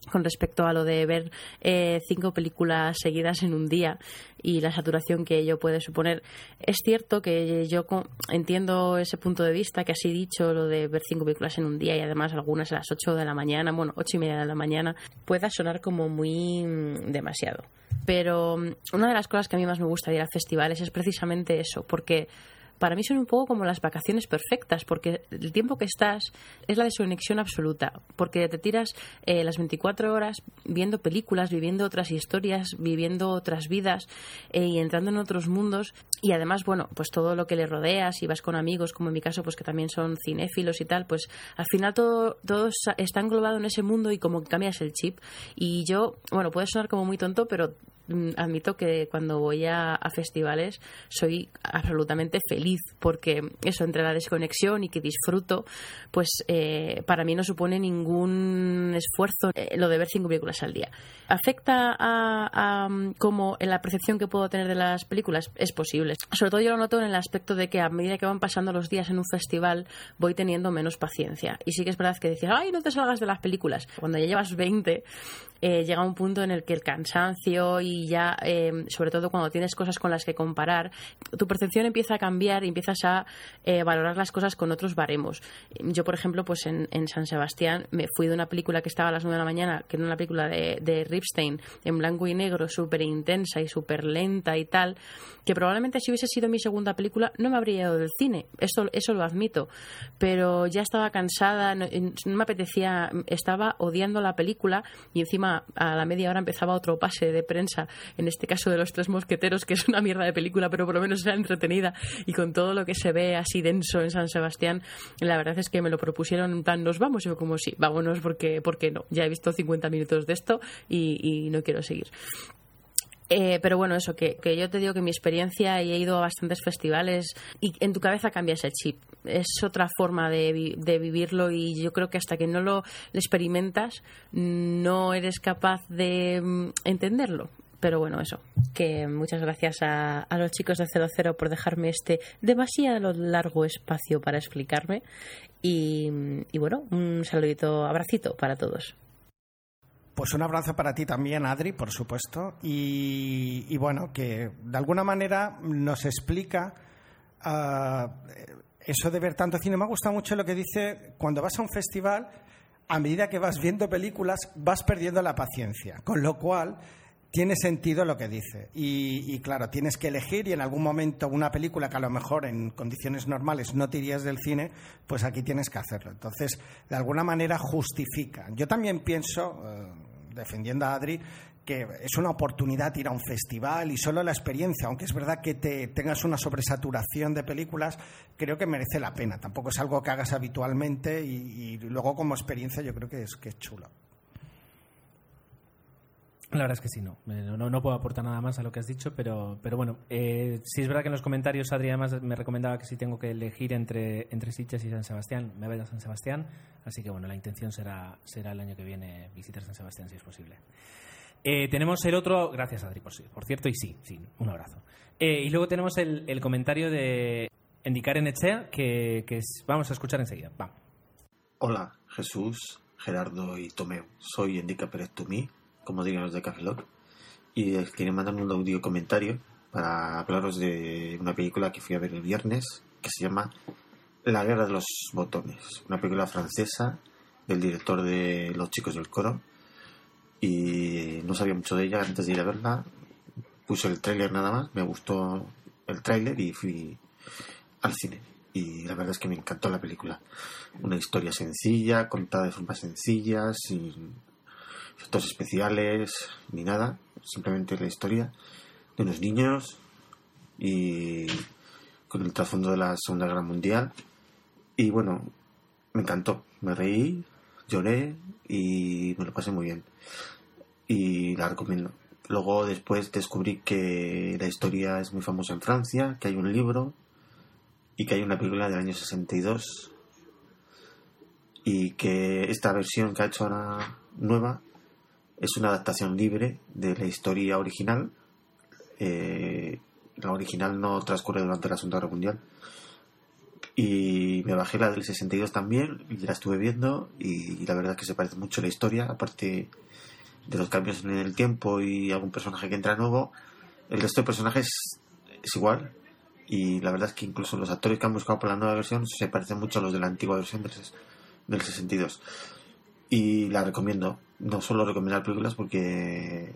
con respecto a lo de ver eh, cinco películas seguidas en un día y la saturación que ello puede suponer. Es cierto que yo entiendo ese punto de vista que así dicho, lo de ver cinco películas en un día y además algunas a las ocho de la mañana, bueno, ocho y media de la mañana, pueda sonar como muy mm, demasiado. Pero mm, una de las cosas que a mí más me gusta ir a festivales es precisamente eso, porque para mí son un poco como las vacaciones perfectas, porque el tiempo que estás es la desconexión absoluta, porque te tiras eh, las 24 horas viendo películas, viviendo otras historias, viviendo otras vidas eh, y entrando en otros mundos. Y además, bueno, pues todo lo que le rodeas, y vas con amigos, como en mi caso, pues que también son cinéfilos y tal, pues al final todo, todo está englobado en ese mundo y como que cambias el chip. Y yo, bueno, puede sonar como muy tonto, pero admito que cuando voy a, festivales soy absolutamente feliz porque eso entre la desconexión y que disfruto pues eh, para mí no supone ningún esfuerzo eh, lo de ver cinco películas al día. Afecta a, como en la percepción que puedo tener de las películas es posible. Sobre todo yo lo noto en el aspecto de que a medida que van pasando los días en un festival voy teniendo menos paciencia. Y sí que es verdad que decir ay no te salgas de las películas cuando ya llevas 20 eh, llega un punto en el que el cansancio y ya, eh, sobre todo cuando tienes cosas con las que comparar, tu percepción empieza a cambiar y empiezas a eh, valorar las cosas con otros baremos. Yo, por ejemplo, pues en, San Sebastián me fui de una película que estaba a las 9 de la mañana, que era una película de, de Ripstein, en blanco y negro, súper intensa y súper lenta y tal, que probablemente si hubiese sido mi segunda película no me habría ido del cine, eso, eso lo admito, pero ya estaba cansada, no me apetecía, estaba odiando la película y encima a la media hora empezaba otro pase de prensa, en este caso de Los Tres Mosqueteros, que es una mierda de película, pero por lo menos era entretenida y con todo lo que se ve así denso en San Sebastián, la verdad es que me lo propusieron plan, nos vamos, yo como sí, vámonos porque, porque no, ya he visto 50 minutos de esto y no quiero seguir. Eh, pero bueno, eso, que, yo te digo que mi experiencia y he ido a bastantes festivales y en tu cabeza cambia ese chip. Es otra forma de, de vivirlo y yo creo que hasta que no lo experimentas no eres capaz de mm, entenderlo. Pero bueno, eso, que muchas gracias a, a los chicos de 00 por dejarme este demasiado largo espacio para explicarme. Y, y bueno, un saludito, abracito para todos. Pues un abrazo para ti también, Adri, por supuesto. Y, bueno, que de alguna manera nos explica ah, eso de ver tanto cine. Me gusta mucho lo que dice, cuando vas a un festival, a medida que vas viendo películas, vas perdiendo la paciencia. Con lo cual, tiene sentido lo que dice. Y, claro, tienes que elegir y en algún momento una película que a lo mejor en condiciones normales no te irías del cine, pues aquí tienes que hacerlo. Entonces, de alguna manera justifica. Yo también pienso, eh, defendiendo a Adri, que es una oportunidad ir a un festival y solo la experiencia, aunque es verdad que te tengas una sobresaturación de películas, creo que merece la pena. Tampoco es algo que hagas habitualmente y, y luego como experiencia yo creo que es, que es chulo. La verdad es que sí, no. Eh, no. no. puedo aportar nada más a lo que has dicho, pero, pero bueno, eh, sí es verdad que en los comentarios Adri además me recomendaba que si tengo que elegir entre, entre y San Sebastián, me vaya a San Sebastián. Así que bueno, la intención será, será el año que viene visitar San Sebastián si es posible. Eh, tenemos el otro, gracias Adri, por, por cierto, y sí, sí, un abrazo. y luego tenemos el, el comentario de Indicar en Echea, que, vamos a escuchar enseguida. Va. Hola, Jesús, Gerardo y Tomeo. Soy Indica Pérez Tumí como digan los de Café Lock, y quieren mandarme un audio comentario para hablaros de una película que fui a ver el viernes que se llama La Guerra de los Botones, una película francesa del director de Los Chicos del Coro y no sabía mucho de ella antes de ir a verla. Puse el tráiler nada más, me gustó el tráiler y fui al cine. Y la verdad es que me encantó la película. Una historia sencilla, contada de forma sencilla, sin efectos especiales ni nada, simplemente la historia de unos niños y con el trasfondo de la Segunda Guerra Mundial. Y bueno, me encantó, me reí, lloré y me lo pasé muy bien. Y la recomiendo. Luego después descubrí que la historia es muy famosa en Francia, que hay un libro y que hay una película del año 62 y que esta versión que ha hecho ahora nueva es una adaptación libre de la historia original. Eh, la original no transcurre durante la Segunda Guerra Mundial. Y me bajé la del 62 también y la estuve viendo y, la verdad es que se parece mucho la historia. Aparte de los cambios en el tiempo y algún personaje que entra nuevo, el resto de personajes es igual. Y la verdad es que incluso los actores que han buscado por la nueva versión se parecen mucho a los de la antigua versión del 62. Y la recomiendo. No solo recomendar películas porque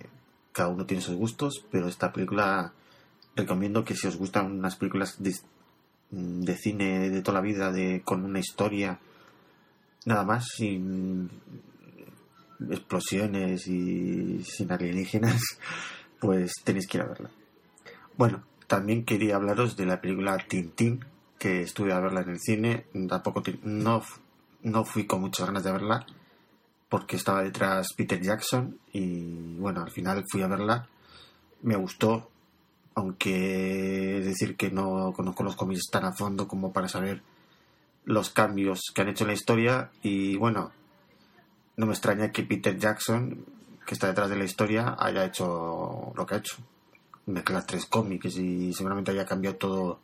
cada uno tiene sus gustos, pero esta película recomiendo que si os gustan unas películas de, de cine de toda la vida, de, con una historia nada más, sin explosiones y sin alienígenas, pues tenéis que ir a verla. Bueno, también quería hablaros de la película Tintín, que estuve a verla en el cine. Tampoco no, no fui con muchas ganas de verla, porque estaba detrás Peter Jackson y bueno, al final fui a verla. Me gustó, aunque decir que no conozco los cómics tan a fondo como para saber los cambios que han hecho en la historia y bueno, no me extraña que Peter Jackson, que está detrás de la historia, haya hecho lo que ha hecho. Mezclar tres cómics y seguramente haya cambiado todo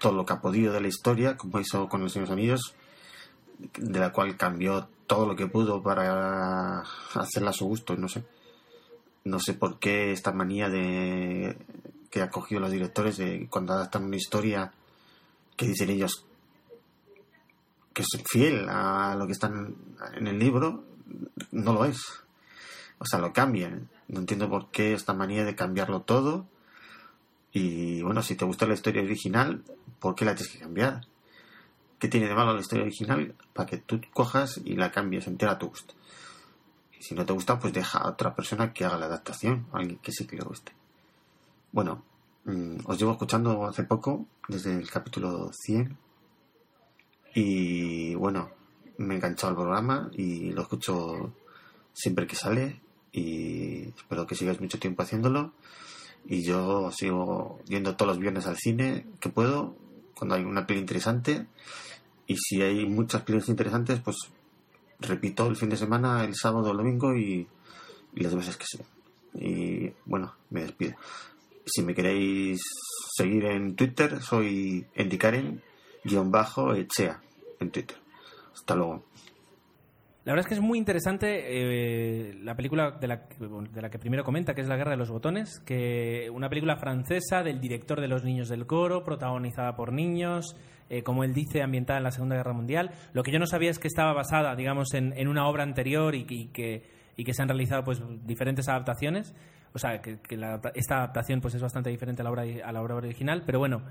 todo lo que ha podido de la historia, como hizo con los Señores Anillos, de la cual cambió todo lo que pudo para hacerla a su gusto, no sé. No sé por qué esta manía de que ha cogido los directores de cuando adaptan una historia que dicen ellos que es fiel a lo que están en el libro, no lo es. O sea, lo cambian. No entiendo por qué esta manía de cambiarlo todo. Y bueno, si te gusta la historia original, ¿por qué la tienes que cambiar? ¿Qué tiene de malo la historia original para que tú cojas y la cambies entera a tu gusto? Y si no te gusta, pues deja a otra persona que haga la adaptación, a alguien que sí que le guste. Bueno, mm, os llevo escuchando hace poco, desde el capítulo 100, y bueno, me he enganchado al programa y lo escucho siempre que sale y espero que sigáis mucho tiempo haciéndolo y yo sigo yendo todos los viernes al cine que puedo cuando hay una peli interesante. Y si hay muchas pelis interesantes pues repito el fin de semana el sábado el domingo y, y las veces que sea. Y bueno me despido. Si me queréis seguir en Twitter soy endicaren bajo echea en Twitter. Hasta luego La verdad es que es muy interesante eh, la película de la, que- de la que primero comenta, que es La Guerra de los Botones, que una película francesa del director de Los Niños del Coro, protagonizada por niños, eh, como él dice, ambientada en la Segunda Guerra Mundial. Lo que yo no sabía es que estaba basada, digamos, en, en una obra anterior y, y que, y que se han realizado pues diferentes adaptaciones. O sea, que, la esta adaptación pues es bastante diferente a la obra, a la obra original, pero bueno,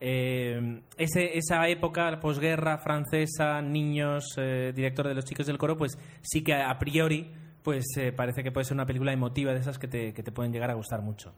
eh, ese, esa época posguerra francesa, niños, eh, director de los chicos del coro, pues sí que a priori pues eh, parece que puede ser una película emotiva de esas que te, que te pueden llegar a gustar mucho.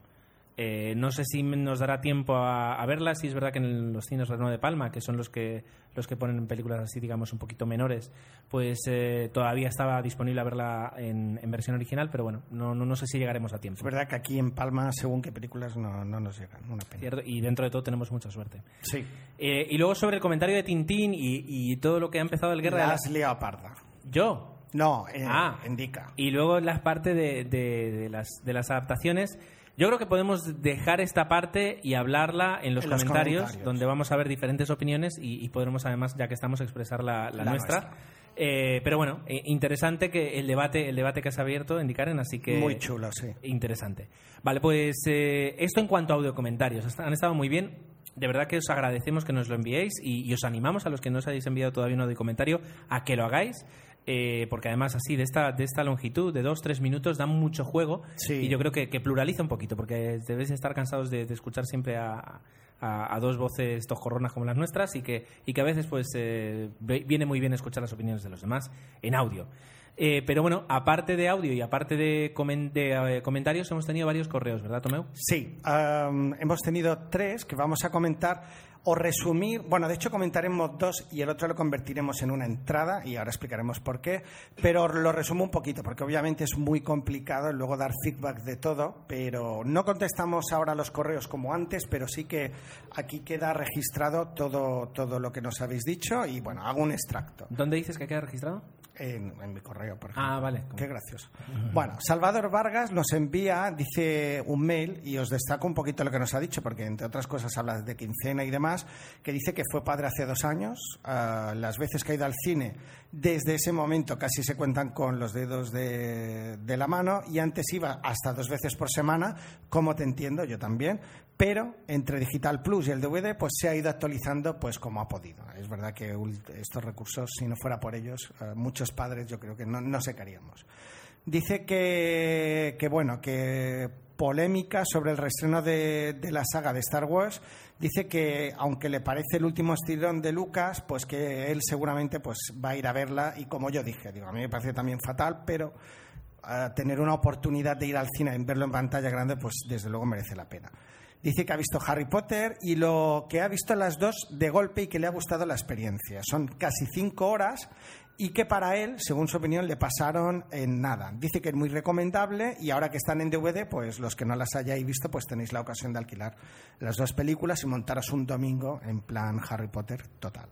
Eh, no sé si nos dará tiempo a, a verla, si es verdad que en los cines Renault de Palma, que son los que los que ponen películas así, digamos, un poquito menores, pues eh, todavía estaba disponible a verla en, en versión original, pero bueno, no, no, no sé si llegaremos a tiempo. Es verdad que aquí en Palma, según qué películas, no, no nos llegan. Una pena. ¿Cierto? Y dentro de todo tenemos mucha suerte. Sí. Eh, y luego sobre el comentario de Tintín y, y todo lo que ha empezado el Guerra de La las... has liado parda. Yo. No, Ah. indica. Y luego la parte de, de- de las, de las adaptaciones. Yo creo que podemos dejar esta parte y hablarla en los, En los comentarios, comentarios. donde vamos a ver diferentes opiniones y, y podremos además, ya que estamos, expresar la, la La nuestra. nuestra. Eh, pero bueno, eh, interesante que el debate, el debate que has abierto, Indicaren, así que... Muy chulo, sí. Interesante. Vale, pues eh, esto en cuanto a audio comentarios. Han estado muy bien. De verdad que os agradecemos que nos lo enviéis y, y os animamos a los que no os hayáis enviado todavía un audio comentario a que lo hagáis. Eh, porque además así de esta, de esta longitud de dos, tres minutos da mucho juego Sí. y yo creo que, que pluraliza un poquito porque debéis estar cansados de, de escuchar siempre a, a- a dos voces toscorronas como las nuestras y que, y que a veces pues eh, viene muy bien escuchar las opiniones de los demás en audio. Eh, pero bueno, aparte de audio y aparte de, de, eh, comentarios, hemos tenido varios correos, ¿verdad, Tomeu? Sí, am, hemos tenido tres que vamos a comentar o resumir. Bueno, de hecho comentaremos dos y el otro lo convertiremos en una entrada y ahora explicaremos por qué. Pero lo resumo un poquito porque obviamente es muy complicado luego dar feedback de todo. Pero no contestamos ahora los correos como antes, pero sí que aquí queda registrado todo, todo lo que nos habéis dicho y bueno, hago un extracto. ¿Dónde dices que queda registrado? En, en mi correo, por ejemplo. Ah, vale. Qué gracioso. Bueno, Salvador Vargas nos envía, dice un mail, y os destaco un poquito lo que nos ha dicho, porque entre otras cosas habla de quincena y demás, que dice que fue padre hace dos años. ah, las veces que ha ido al cine, desde ese momento casi se cuentan con los dedos de, de la mano, y antes iba hasta dos veces por semana, como te entiendo, yo también. Pero entre Digital Plus y el DVD, pues se ha ido actualizando pues como ha podido. Es verdad que estos recursos, si no fuera por ellos, eh, muchos padres yo creo que no, no haríamos. Dice que, que, bueno, que polémica sobre el reestreno de, la saga de Star Wars. Dice que, aunque le parece el último estirón de Lucas, pues que él seguramente pues va a ir a verla. Y como yo dije, digo, a mí me parece también fatal, pero a tener una oportunidad de ir al cine y verlo en pantalla grande, pues desde luego merece la pena. Dice que ha visto Harry Potter y lo que ha visto las dos de golpe y que le ha gustado la experiencia. Son casi cinco horas y que para él, según su opinión, le pasaron en nada. Dice que es muy recomendable y ahora que están en DVD, pues los que no las hayáis visto, pues tenéis la ocasión de alquilar las dos películas y montaros un domingo en plan Harry Potter total.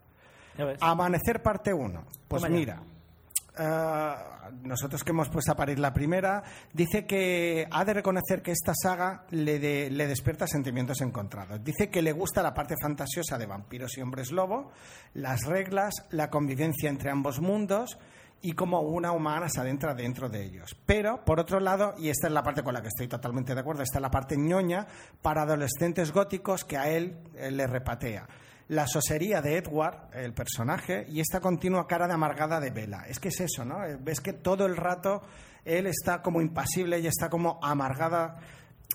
Amanecer parte 1. Pues mira, eh, nosotros que hemos puesto a parir la primera, dice que ha de reconocer que esta saga le, de- le despierta sentimientos encontrados. Dice que le gusta la parte fantasiosa de vampiros y hombres lobo, las reglas, la convivencia entre ambos mundos y cómo una humana se adentra dentro de ellos. Pero, por otro lado, y esta es la parte con la que estoy totalmente de acuerdo, está la parte ñoña para adolescentes góticos que a él le repatea la sosería de Edward, el personaje, y esta continua cara de amargada de Bella. Es que es eso, ¿no? Eh, Ves que todo el rato él está como impasible y está como amargada.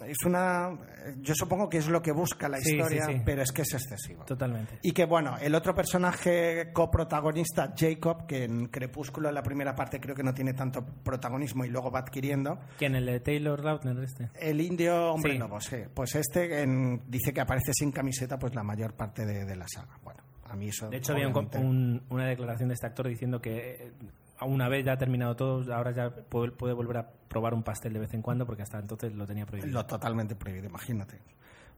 Es una. Yo supongo que es lo que busca la Sí, historia, sí. pero es que es excesivo. Totalmente. Y que bueno, el otro personaje coprotagonista, Jacob, que en Crepúsculo en la primera parte creo que no tiene tanto protagonismo y luego va adquiriendo, ¿Quién? ¿El de Taylor Lautner este? el indio hombre lobo, sí. Pues este en- dice que aparece sin camiseta pues la mayor parte de, de la saga. Bueno, a mí eso. De hecho, había un- obviamente, un- una declaración de este actor diciendo que eh, una vez ya ha terminado todo, ahora ya puede, puede volver a probar un pastel de vez en cuando porque hasta entonces lo tenía prohibido. Lo totalmente prohibido, imagínate.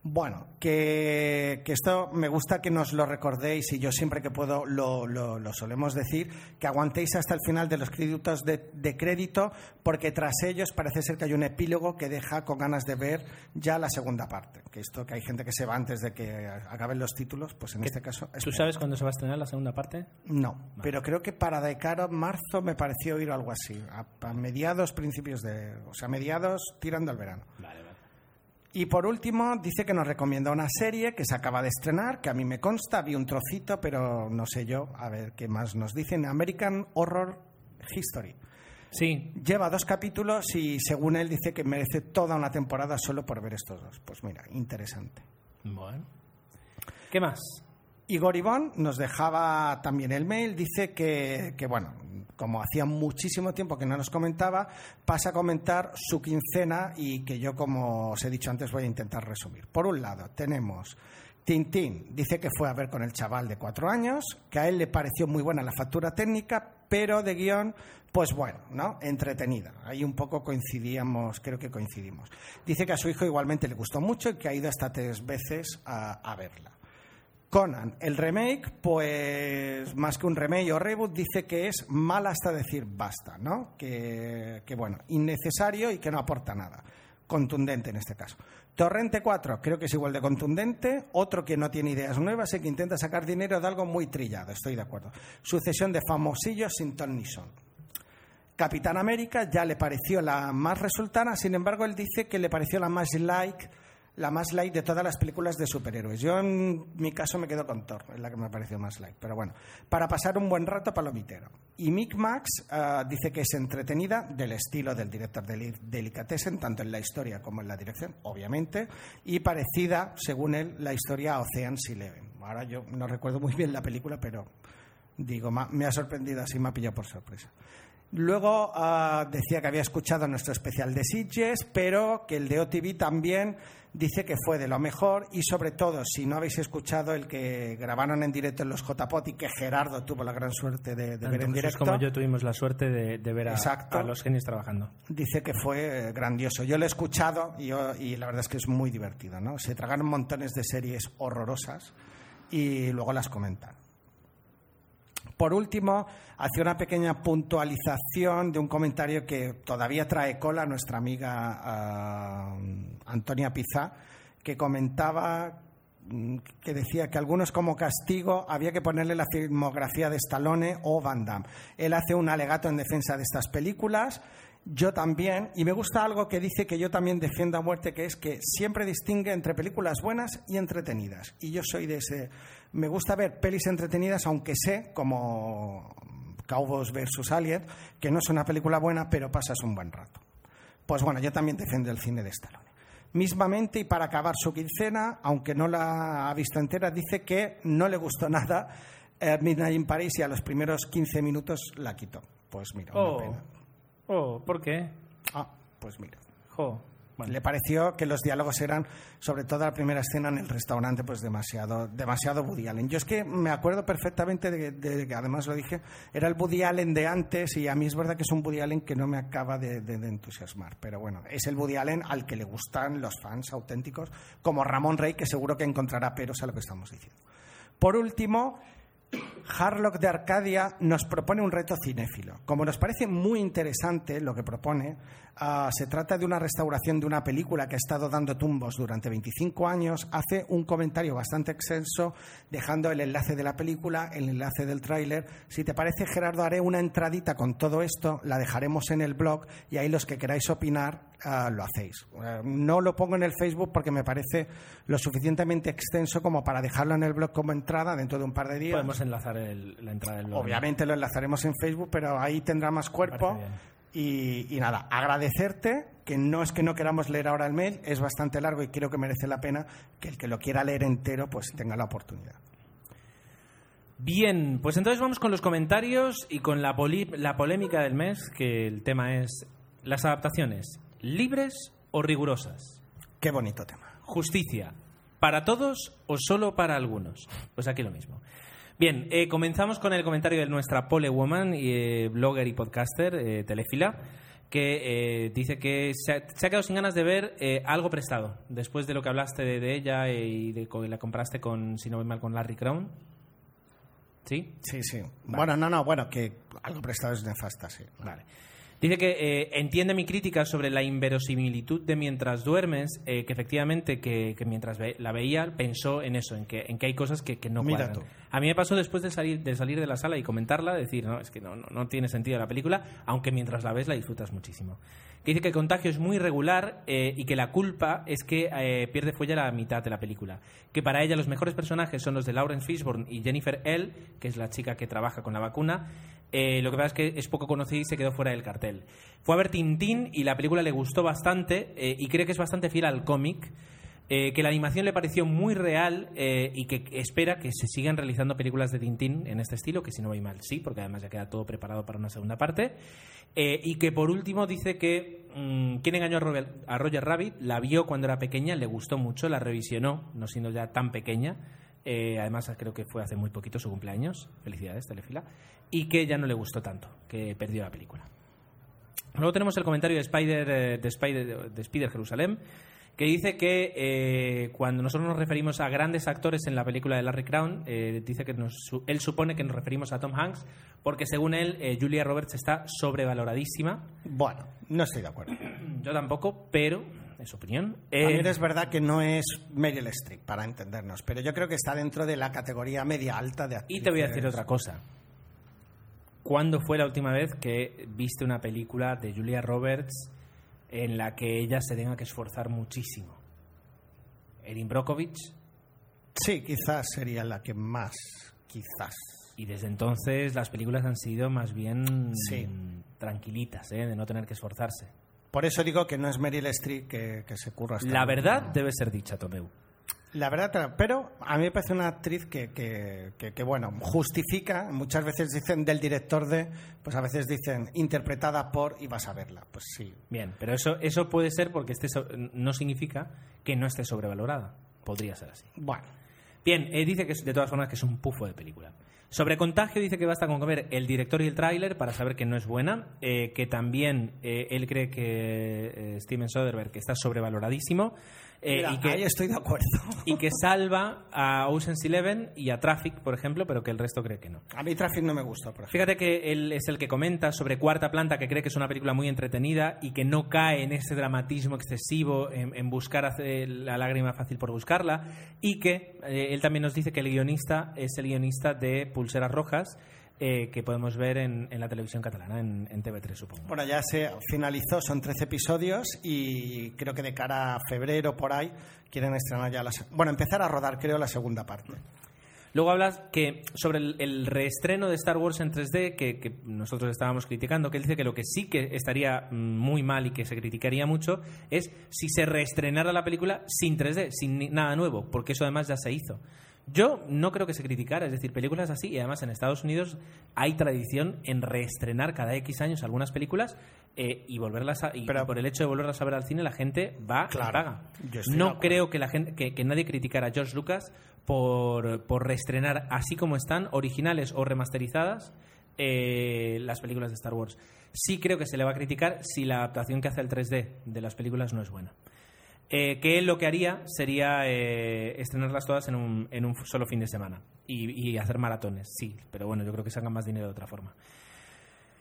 Bueno, que, que esto me gusta que nos lo recordéis y yo siempre que puedo lo, lo- lo solemos decir, que aguantéis hasta el final de los créditos de, de crédito porque tras ellos parece ser que hay un epílogo que deja con ganas de ver ya la segunda parte. Que esto que hay gente que se va antes de que acaben los títulos, pues en este caso... ¿Tú sabes cuándo se va a estrenar la segunda parte? No, pero creo que para de cara a marzo me pareció oír algo así, a, a mediados, principios de... O sea, mediados tirando al verano. Vale, vale. Y por último, dice que nos recomienda una serie que se acaba de estrenar, que a mí me consta, vi un trocito, pero no sé yo, a ver qué más nos dicen. American Horror History. Sí, Lleva dos capítulos y según él dice que merece toda una temporada solo por ver estos dos. Pues mira, interesante. bueno. ¿Qué más? Igor Ivón nos dejaba también el mail, dice que, que, bueno, como hacía muchísimo tiempo que no nos comentaba, pasa a comentar su quincena y que yo, como os he dicho antes, voy a intentar resumir. Por un lado, tenemos Tintín, dice que fue a ver con el chaval de cuatro años, que a él le pareció muy buena la factura técnica, pero de guion, pues bueno, ¿no? Entretenida. Ahí un poco coincidíamos, creo que coincidimos. Dice que a su hijo igualmente le gustó mucho y que ha ido hasta tres veces a, a verla. Conan, el remake, pues más que un remake o reboot, dice que es mal hasta decir basta, ¿no? Que, que, bueno, innecesario y que no aporta nada. Contundente en este caso. Torrente 4, creo que es igual de contundente. Otro que no tiene ideas nuevas y que intenta sacar dinero de algo muy trillado, estoy de acuerdo. Sucesión de famosillos sin ton ni son. Capitán América ya le pareció la más resultana, sin embargo, él dice que le pareció la más like, la más like de todas las películas de superhéroes. Yo, en mi caso, me quedo con Thor, es la que me pareció más like. Pero bueno, para pasar un buen rato palomitero. Y Mick Max ah, dice que es entretenida, del estilo del director de Delicatessen, tanto en la historia como en la dirección, obviamente, y parecida, según él, la historia a Ocean's Eleven. Ahora yo no recuerdo muy bien la película, pero digo, me ha sorprendido así, me ha pillado por sorpresa. Luego ah, decía que había escuchado nuestro especial de Sitges, pero que el de OTV también dice que fue de lo mejor y sobre todo, si no habéis escuchado el que grabaron en directo en los JPOT y que Gerardo tuvo la gran suerte de, ver en directo, como yo tuvimos la suerte de, de ver a, los genios trabajando. dice que fue eh, grandioso. Yo lo he escuchado y, yo- y la verdad es que es muy divertido. ¿no? Se tragaron montones de series horrorosas y luego las comentan. Por último, hacía una pequeña puntualización de un comentario que todavía trae cola nuestra amiga ah, Antonia Pizá, que comentaba mm, que decía que algunos como castigo había que ponerle la filmografía de Stallone o Van Damme. Él hace un alegato en defensa de estas películas, yo también, y me gusta algo que dice que yo también defiendo a muerte, que es que siempre distingue entre películas buenas y entretenidas. Y yo soy de ese... Me gusta ver pelis entretenidas, aunque sé, como Cowboys vs. Alien, que no es una película buena, pero pasas un buen rato. Pues bueno, yo también defiendo el cine de Stallone. Mismamente, y para acabar su quincena, aunque no la ha visto entera, dice que no le gustó nada eh, Midnight in Paris y a los primeros 15 minutos la quitó. Pues mira, una Oh. pena. Oh, ¿por qué? Ah, pues mira. Jo. Bueno. Le pareció que los diálogos eran, sobre todo la primera escena en el restaurante, pues demasiado, demasiado Woody Allen. Yo es que me acuerdo perfectamente de, de que, además lo dije, era el Woody Allen de antes y a mí es verdad que es un Woody Allen que no me acaba de, de- de entusiasmar. Pero bueno, es el Woody Allen al que le gustan los fans auténticos, como Ramón Rey, que seguro que encontrará peros a lo que estamos diciendo. Por último, Harlock de Arcadia nos propone un reto cinéfilo. Como nos parece muy interesante lo que propone, ah, se trata de una restauración de una película que ha estado dando tumbos durante 25 años. Hace un comentario bastante extenso, dejando el enlace de la película, el enlace del tráiler. Si te parece, Gerardo, haré una entradita con todo esto, la dejaremos en el blog y ahí los que queráis opinar ah, lo hacéis. No lo pongo en el Facebook porque me parece lo suficientemente extenso como para dejarlo en el blog como entrada dentro de un par de días. Podemos enlazar el- la entrada del blog. Obviamente lo enlazaremos en Facebook, pero ahí tendrá más cuerpo. Y, y nada, agradecerte, que no es que no queramos leer ahora el mail, es bastante largo y creo que merece la pena que el que lo quiera leer entero pues tenga la oportunidad. Bien, pues entonces vamos con los comentarios y con la, la polémica del mes, que el tema es las adaptaciones, libres o rigurosas. Qué bonito tema. Justicia, ¿para todos o solo para algunos? Pues aquí lo mismo. Bien, eh, comenzamos con el comentario de nuestra Pole Woman, eh, blogger y podcaster, eh, Telefila, que dice que se ha, se ha quedado sin ganas de ver algo prestado, después de lo que hablaste de, de ella y de que la compraste con, si no voy mal, con Larry Crown. ¿Sí? Sí, sí. Bueno, no, no, bueno, que algo prestado es nefasta, sí. Vale. Dice que eh, entiende mi crítica sobre la inverosimilitud de mientras duermes, eh, que efectivamente que, que mientras ve- la veía pensó en eso, en que, en que hay cosas que, que no Mira cuadran. tú. A mí me pasó después de salir, de salir de la sala y comentarla, decir, no, es que no, no, no tiene sentido la película, aunque mientras la ves la disfrutas muchísimo. Que dice que el contagio es muy regular eh, y que la culpa es que eh, pierde fuelle a la mitad de la película. Que para ella los mejores personajes son los de Lawrence Fishburne y Jennifer L., que es la chica que trabaja con la vacuna. Eh, lo que pasa es que es poco conocida y se quedó fuera del cartel. Fue a ver Tintín y la película le gustó bastante eh, y cree que es bastante fiel al cómic. eh, que la animación le pareció muy real y que espera que se sigan realizando películas de Tintín en este estilo, que si no voy mal sí, porque además ya queda todo preparado para una segunda parte. Y que por último dice que mm, quien engañó a Roger, a Roger Rabbit la vio cuando era pequeña, le gustó mucho, la revisionó, no siendo ya tan pequeña. Eh, además, creo que fue hace muy poquito su cumpleaños. Felicidades, Telefila. Y que ya no le gustó tanto, que perdió la película. Luego tenemos el comentario de Spider, eh, de Spider, de Spider Jerusalén, que dice que eh, cuando nosotros nos referimos a grandes actores en la película de Larry Crown, eh, dice que nos- él supone que nos referimos a Tom Hanks, porque según él, eh, Julia Roberts está sobrevaloradísima. Bueno, no estoy de acuerdo. Yo tampoco, pero es opinión. También Eh, es verdad que no es Meryl Streep, para entendernos, pero yo creo que está dentro de la categoría media alta de Y te voy a decir actrices. otra cosa. ¿Cuándo fue la última vez que viste una película de Julia Roberts en la que ella se tenga que esforzar muchísimo? Erin Brockovich. Sí, quizás sería la que más, quizás. Y desde entonces las películas han sido más bien Sí. tranquilitas, ¿eh? de no tener que esforzarse. Por eso digo que no es Meryl Streep que, que se curra hasta La verdad debe ser dicha, Tomeu. La verdad, pero a mí me parece una actriz que, que, que- que, bueno, justifica, muchas veces dicen del director de, pues a veces dicen interpretada por y vas a verla. Pues sí, Bien, pero eso, eso puede ser porque esté so- no significa que no esté sobrevalorada. Podría ser así. bueno. Bien, eh, dice que es, de todas formas que es un pufo de película. Sobre Contagio dice que basta con ver el director y el tráiler para saber que no es buena, eh, que también eh, él cree que eh, Steven Soderbergh está sobrevaloradísimo eh, Mira, y que ahí estoy de acuerdo. y que salva a Ocean's Eleven y a Traffic, por ejemplo, pero que el resto cree que no. A mí Traffic no me gusta, por ejemplo. Fíjate que él es el que comenta sobre Cuarta Planta, que cree que es una película muy entretenida y que no cae en ese dramatismo excesivo, en, en buscar la lágrima fácil por buscarla, y que eh, él también nos dice que el guionista es el guionista de Pulseras Rojas, eh, que podemos ver en, en la televisión catalana, en, en TV3, supongo. Bueno, ya se finalizó, son 13 episodios y creo que de cara a febrero por ahí quieren estrenar ya la Bueno, empezar a rodar, creo, la segunda parte. Luego hablas que sobre el, el reestreno de Star Wars en 3D, que, que nosotros estábamos criticando, que él dice que lo que sí que estaría mm, muy mal y que se criticaría mucho es si se reestrenara la película sin 3D, sin ni- nada nuevo, porque eso además ya se hizo. Yo no creo que se criticara, es decir, películas así, y además en Estados Unidos hay tradición en reestrenar cada X años algunas películas eh, y volverlas a, y Pero- por el hecho de volverlas a ver al cine la gente va Claro, paga. estoy de No creo que la gente que, que nadie criticara a George Lucas por, por reestrenar así como están, originales o remasterizadas, eh, las películas de Star Wars. Sí creo que se le va a criticar si la adaptación que hace el 3D de las películas no es buena. Eh, que él lo que haría sería eh, estrenarlas todas en un, en un solo fin de semana y, hacer maratones, sí, pero bueno, yo creo que sacan más dinero de otra forma.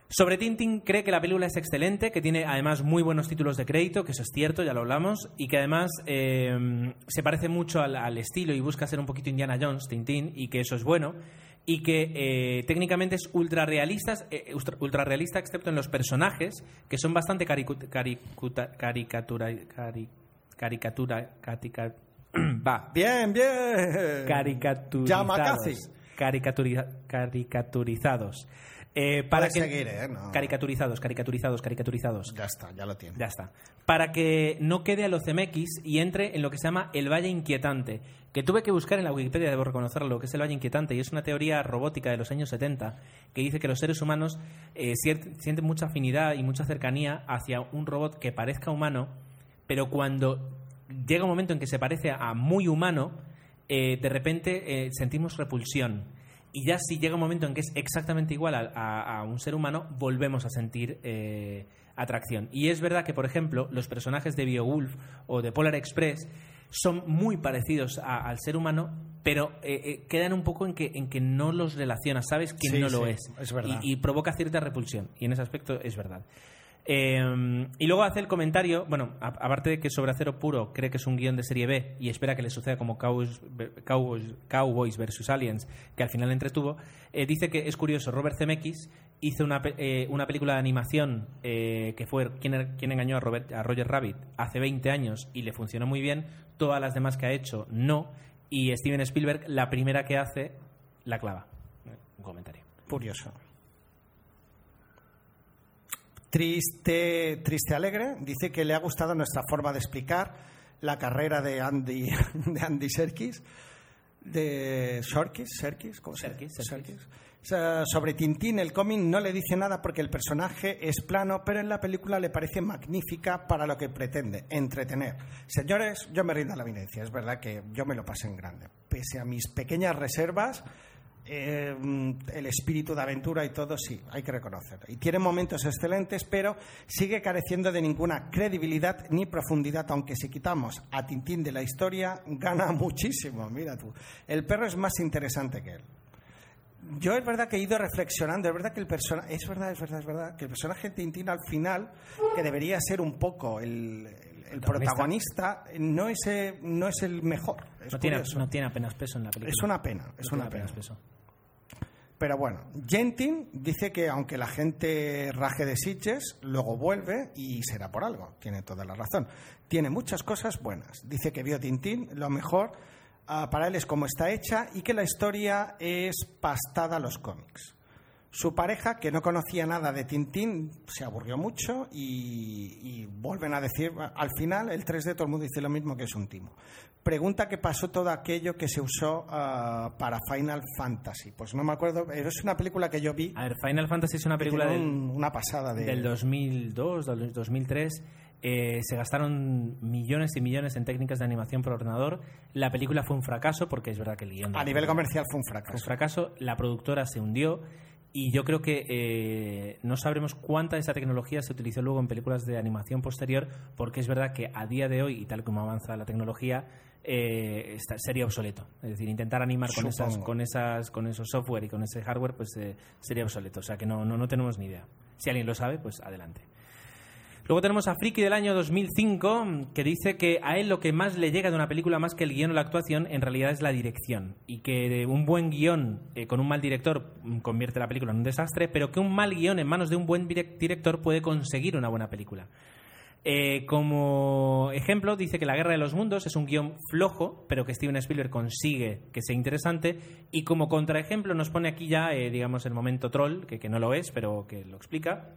Sobre Tintin cree que la película es excelente, que tiene además muy buenos títulos de crédito, que eso es cierto, ya lo hablamos, y que además eh, se parece mucho al, estilo y busca ser un poquito Indiana Jones, Tintín, y que eso es bueno, y que eh, técnicamente es ultra realista, ultra realista excepto en los personajes, que son bastante caricatura, cari- caricatura, carica- va, Bien, bien. caricaturizados. Yamakasi. Caricaturi- caricaturizados. Eh, para Puedes que, seguir, ¿eh? No. Caricaturizados, caricaturizados, caricaturizados. Ya está, ya lo tiene. Ya está. Para que no quede a los CMX y entre en lo que se llama el Valle Inquietante, que tuve que buscar en la Wikipedia, debo reconocerlo, lo que es el Valle Inquietante, y es una teoría robótica de los años 70 que dice que los seres humanos eh, sienten mucha afinidad y mucha cercanía hacia un robot que parezca humano, pero cuando llega un momento en que se parece a muy humano, eh, de repente eh, sentimos repulsión. Y ya si llega un momento en que es exactamente igual a, a- a un ser humano, volvemos a sentir eh, atracción. Y es verdad que, por ejemplo, los personajes de Beowulf o de Polar Express son muy parecidos a- al ser humano, pero eh, eh, quedan un poco en que, en que no los relacionas, sabes que Sí, no lo es. es verdad. Y, y provoca cierta repulsión. Y en ese aspecto es verdad. Eh, y luego hace el comentario, bueno, aparte de que sobre Acero Puro cree que es un guion de serie B y espera que le suceda como Cowboys, Cowboys, versus Aliens, que al final entretuvo, eh, dice que es curioso, Robert Zemeckis hizo una, eh, una película de animación eh, que fue quien, quien engañó a, Robert, a Roger Rabbit hace 20 años y le funcionó muy bien, todas las demás que ha hecho no, y Steven Spielberg, la primera que hace, la clava. Un comentario. Curioso. Triste, triste alegre, dice que le ha gustado nuestra forma de explicar la carrera de Andy, de Andy Serkis, de Serkis, Serkis, ¿cómo se? Serkis, Serkis. Sobre Tintín, el cómic no le dice nada porque el personaje es plano, pero en la película le parece magnífica para lo que pretende, entretener. Señores, yo me rindo a la evidencia, es verdad que yo me lo pasé en grande. Pese a mis pequeñas reservas, eh, el espíritu de aventura y todo, sí, hay que reconocerlo. Y tiene momentos excelentes, pero sigue careciendo de ninguna credibilidad ni profundidad, aunque si quitamos a Tintín de la historia, gana muchísimo, mira tú. El perro es más interesante que él. Yo es verdad que he ido reflexionando, es verdad que el personaje, es verdad, es verdad, es verdad, que el personaje de Tintín al final, que debería ser un poco el, protagonista, no es, eh, no es el mejor. Es No tiene, curioso. no tiene apenas peso en la película. Es una pena, es No una pena. peso. Pero bueno, Gentin dice que aunque la gente raje de Sitges, luego vuelve y será por algo. Tiene toda la razón. Tiene muchas cosas buenas. Dice que vio Tintín, lo mejor ah, para él es como está hecha y que la historia es pastada a los cómics. Su pareja, que no conocía nada de Tintín, se aburrió mucho y, y vuelven a decir, al final el 3D todo el mundo dice lo mismo que es un timo. Pregunta qué pasó todo aquello que se usó ah, para Final Fantasy. Pues no me acuerdo, pero es una película que yo vi. A ver, Final Fantasy es una película del, un- una pasada de... del 2002, del 2003. Eh, se gastaron millones y millones en técnicas de animación por ordenador. La película fue un fracaso porque es verdad que el guion... A nivel comercial fue un fue un fracaso. fracaso. La productora se hundió Y yo creo que eh, no sabremos cuánta de esa tecnología se utilizó luego en películas de animación posterior, porque es verdad que a día de hoy, y tal como avanza la tecnología, eh, está- sería obsoleto. Es decir, intentar animar con, esas, con, esas, con esos software y con ese hardware, pues eh, sería obsoleto. O sea que no, no, no tenemos ni idea. Si alguien lo sabe, pues adelante. Luego tenemos a Friki del año 2005, que dice que a él lo que más le llega de una película más que el guion o la actuación, en realidad es la dirección. Y que de un buen guion eh, con un mal director mm, convierte la película en un desastre, pero que un mal guion en manos de un buen direc- director puede conseguir una buena película. Eh, como ejemplo, dice que La Guerra de los Mundos es un guion flojo, pero que Steven Spielberg consigue que sea interesante. Y como contraejemplo nos pone aquí ya, eh, digamos, el momento troll, que, que no lo es, pero que lo explica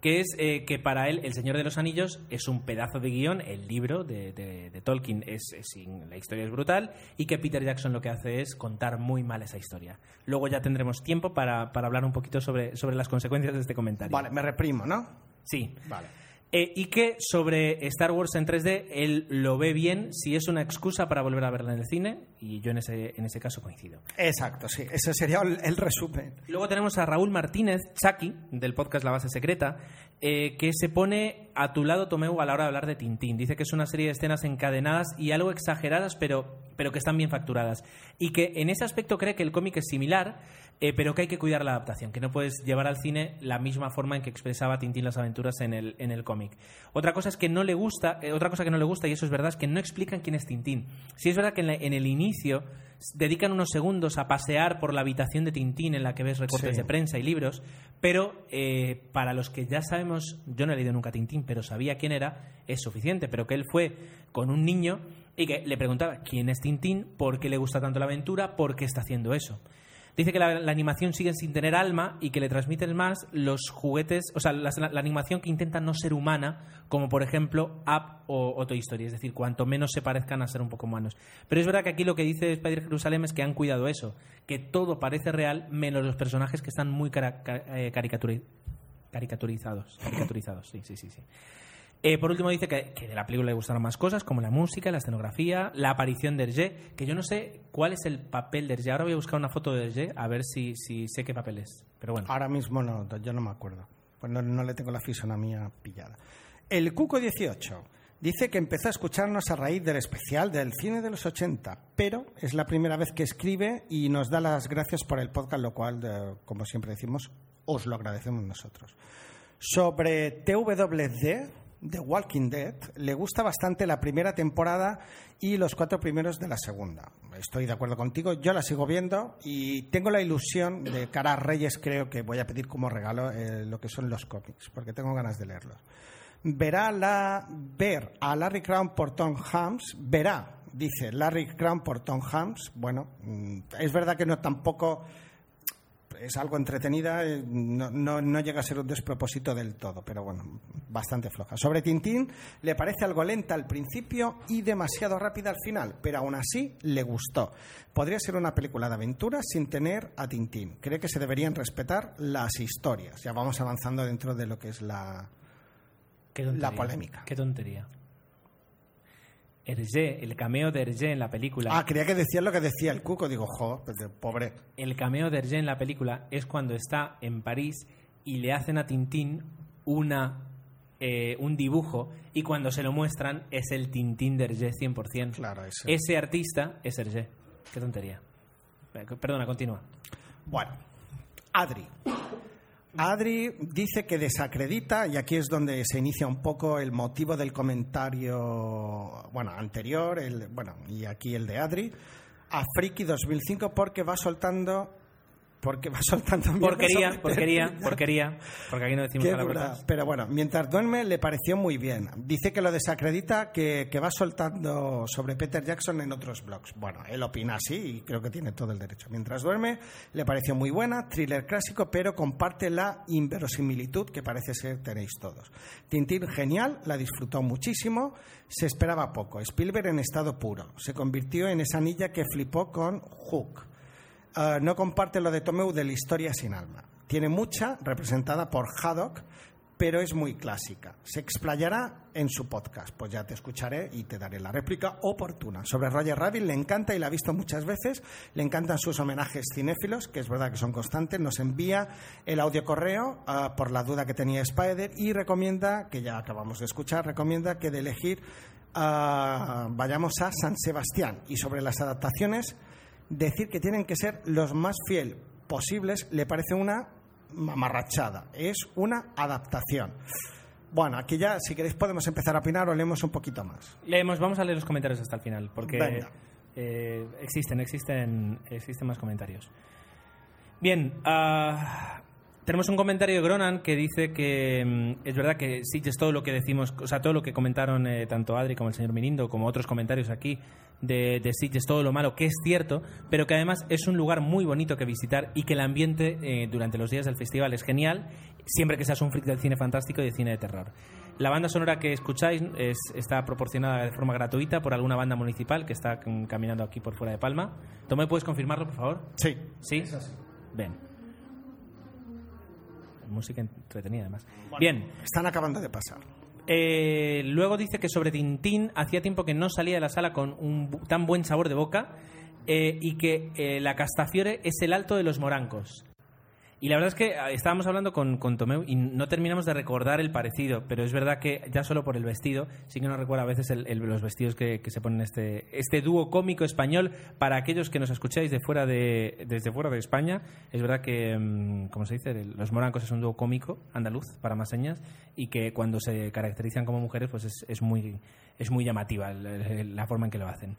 que es eh, que para él El Señor de los Anillos es un pedazo de guion, el libro de, de- de Tolkien es, es la historia es brutal y que Peter Jackson lo que hace es contar muy mal esa historia. Luego ya tendremos tiempo para, para hablar un poquito sobre, sobre las consecuencias de este comentario. Vale, me reprimo, ¿no? Sí. Vale. Eh, y que sobre Star Wars en 3D él lo ve bien si es una excusa para volver a verla en el cine y yo en ese, en ese caso coincido. Exacto, sí. Ese sería el, el resumen. Luego tenemos a Raúl Martínez, Chucky, del podcast La Base Secreta, eh, que se pone a tu lado, Tomeu, a la hora de hablar de Tintín. Dice que es una serie de escenas encadenadas y algo exageradas, pero, pero que están bien facturadas. Y que en ese aspecto cree que el cómic es similar, eh, pero que hay que cuidar la adaptación, que no puedes llevar al cine la misma forma en que expresaba Tintín las aventuras en el, en el cómic. Otra cosa es que no le gusta, eh, otra cosa que no le gusta, y eso es verdad, es que no explican quién es Tintín. Sí es verdad que en, la- en el inicio dedican unos segundos a pasear por la habitación de Tintín en la que ves recortes Sí. de prensa y libros, pero eh, para los que ya sabemos, yo no he leído nunca Tintín, pero sabía quién era, es suficiente, pero que él fue con un niño y que le preguntaba quién es Tintín, por qué le gusta tanto la aventura, por qué está haciendo eso. Dice que la, animación sigue sin tener alma y que le transmiten más los juguetes, o sea, la, animación que intenta no ser humana, como por ejemplo Up o, o Toy es decir, cuanto menos se parezcan a ser un poco humanos. Pero es verdad que aquí lo que dice Spider Jerusalem es que han cuidado eso, que todo parece real menos los personajes que están muy eh, caricaturi- caricaturizados. Caricaturizados, sí, sí, sí. sí. Eh, por último dice que, de la película le gustaron más cosas como la música, la escenografía, la aparición de Hergé, que yo no sé cuál es el papel de Hergé. Ahora voy a buscar una foto de Hergé a ver si, si sé qué papel es. Pero bueno. Ahora mismo no, yo no me acuerdo. Pues no, no le tengo la fisonomía pillada. El Cuco 18 dice que empezó a escucharnos a raíz del especial del cine de los 80, pero es la primera vez que escribe y nos da las gracias por el podcast, lo cual, eh, como siempre decimos, os lo agradecemos nosotros. Sobre TWD, The Walking Dead, le gusta bastante la primera temporada y los cuatro primeros de la segunda. Estoy de acuerdo contigo, yo la sigo viendo y tengo la ilusión de cara a Reyes, creo que voy a pedir como regalo eh, lo que son los cómics, porque tengo ganas de leerlos. Verá la, ver a Larry Crown por Tom Hanks, verá, dice Larry Crown por Tom Hanks, bueno, mm, es verdad que no tampoco es algo entretenida, eh, no, no, no llega a ser un despropósito del todo, pero bueno, bastante floja. Sobre Tintín, le parece algo lenta al principio y demasiado rápida al final, pero aún así le gustó. Podría ser una película de aventuras sin tener a Tintín. Cree que se deberían respetar las historias. Ya vamos avanzando dentro de lo que es la... Qué tontería. la polémica. Qué tontería. Hergé, el cameo de Hergé en la película. Ah, creía que decía lo que decía el cuco. Digo, jo, pues pobre. El cameo de Hergé en la película es cuando está en París y le hacen a Tintín una, eh, un dibujo y cuando se lo muestran es el Tintín de Hergé 100%. Claro, ese. Ese artista es Hergé. Qué tontería. Perdona, continúa. Bueno, Adri. Adri dice que desacredita, y aquí es donde se inicia un poco el motivo del comentario, bueno, anterior, el, bueno, y aquí el de Adri, a Friki 2005 porque va soltando, porque va soltando Porquería, porquería, porquería. Porque aquí no decimos dura. Pero bueno, mientras duerme le pareció muy bien. Dice que lo desacredita, que, que va soltando sobre Peter Jackson en otros blogs. Bueno, él opina así y creo que tiene todo el derecho. Mientras duerme le pareció muy buena, thriller clásico, pero comparte la inverosimilitud que parece ser tenéis todos. Tintín genial, la disfrutó muchísimo, se esperaba poco. Spielberg en estado puro. Se convirtió en esa anilla que flipó con Hook. Uh, no comparte lo de Tomeu de la historia sin alma. Tiene mucha, representada por Haddock, pero es muy clásica. Se explayará en su podcast. Pues ya te escucharé y te daré la réplica oportuna. Sobre Roger Rabbit le encanta y la ha visto muchas veces. Le encantan sus homenajes cinéfilos, que es verdad que son constantes. Nos envía el audio correo ah, por la duda que tenía Spider y recomienda, que ya acabamos de escuchar, recomienda que de elegir ah, vayamos a San Sebastián. Y sobre las adaptaciones, decir que tienen que ser los más fiel posibles le parece una mamarrachada. Es una adaptación. Bueno, aquí ya, si queréis, podemos empezar a opinar o leemos un poquito más. Leemos, vamos a leer los comentarios hasta el final, porque eh, existen, existen, existen más comentarios. Bien, ah, tenemos un comentario de Gronan que dice que mm, es verdad que sí, es todo lo que decimos, o sea, todo lo que comentaron eh, tanto Adri como el señor Mirindo, como otros comentarios aquí de, de Sitges, todo lo malo, que es cierto, pero que además es un lugar muy bonito que visitar y que el ambiente eh, durante los días del festival es genial, siempre que seas un freak del cine fantástico y de cine de terror. La banda sonora que escucháis es- está proporcionada de forma gratuita por alguna banda municipal que está mm, caminando aquí por fuera de Palma. Tomé, ¿puedes confirmarlo, por favor? Sí. ¿Sí? Ven. Música entretenida, además. Bien. Están acabando de pasar. Eh, luego dice que sobre Tintín hacía tiempo que no salía de la sala con un bu- tan buen sabor de boca eh, y que eh, la Castafiore es el alto de los morancos. Y la verdad es que ah, estábamos hablando con, con Tomeu y no terminamos de recordar el parecido, pero es verdad que ya solo por el vestido, sí que nos recuerda a veces el- los vestidos que, que se ponen este, este dúo cómico español. Para aquellos que nos escucháis de fuera de, desde fuera de España, es verdad que, mm, como se dice, los morancos es un dúo cómico andaluz, para más señas, y que cuando se caracterizan como mujeres, pues es, es muy, es muy llamativa la forma en que lo hacen.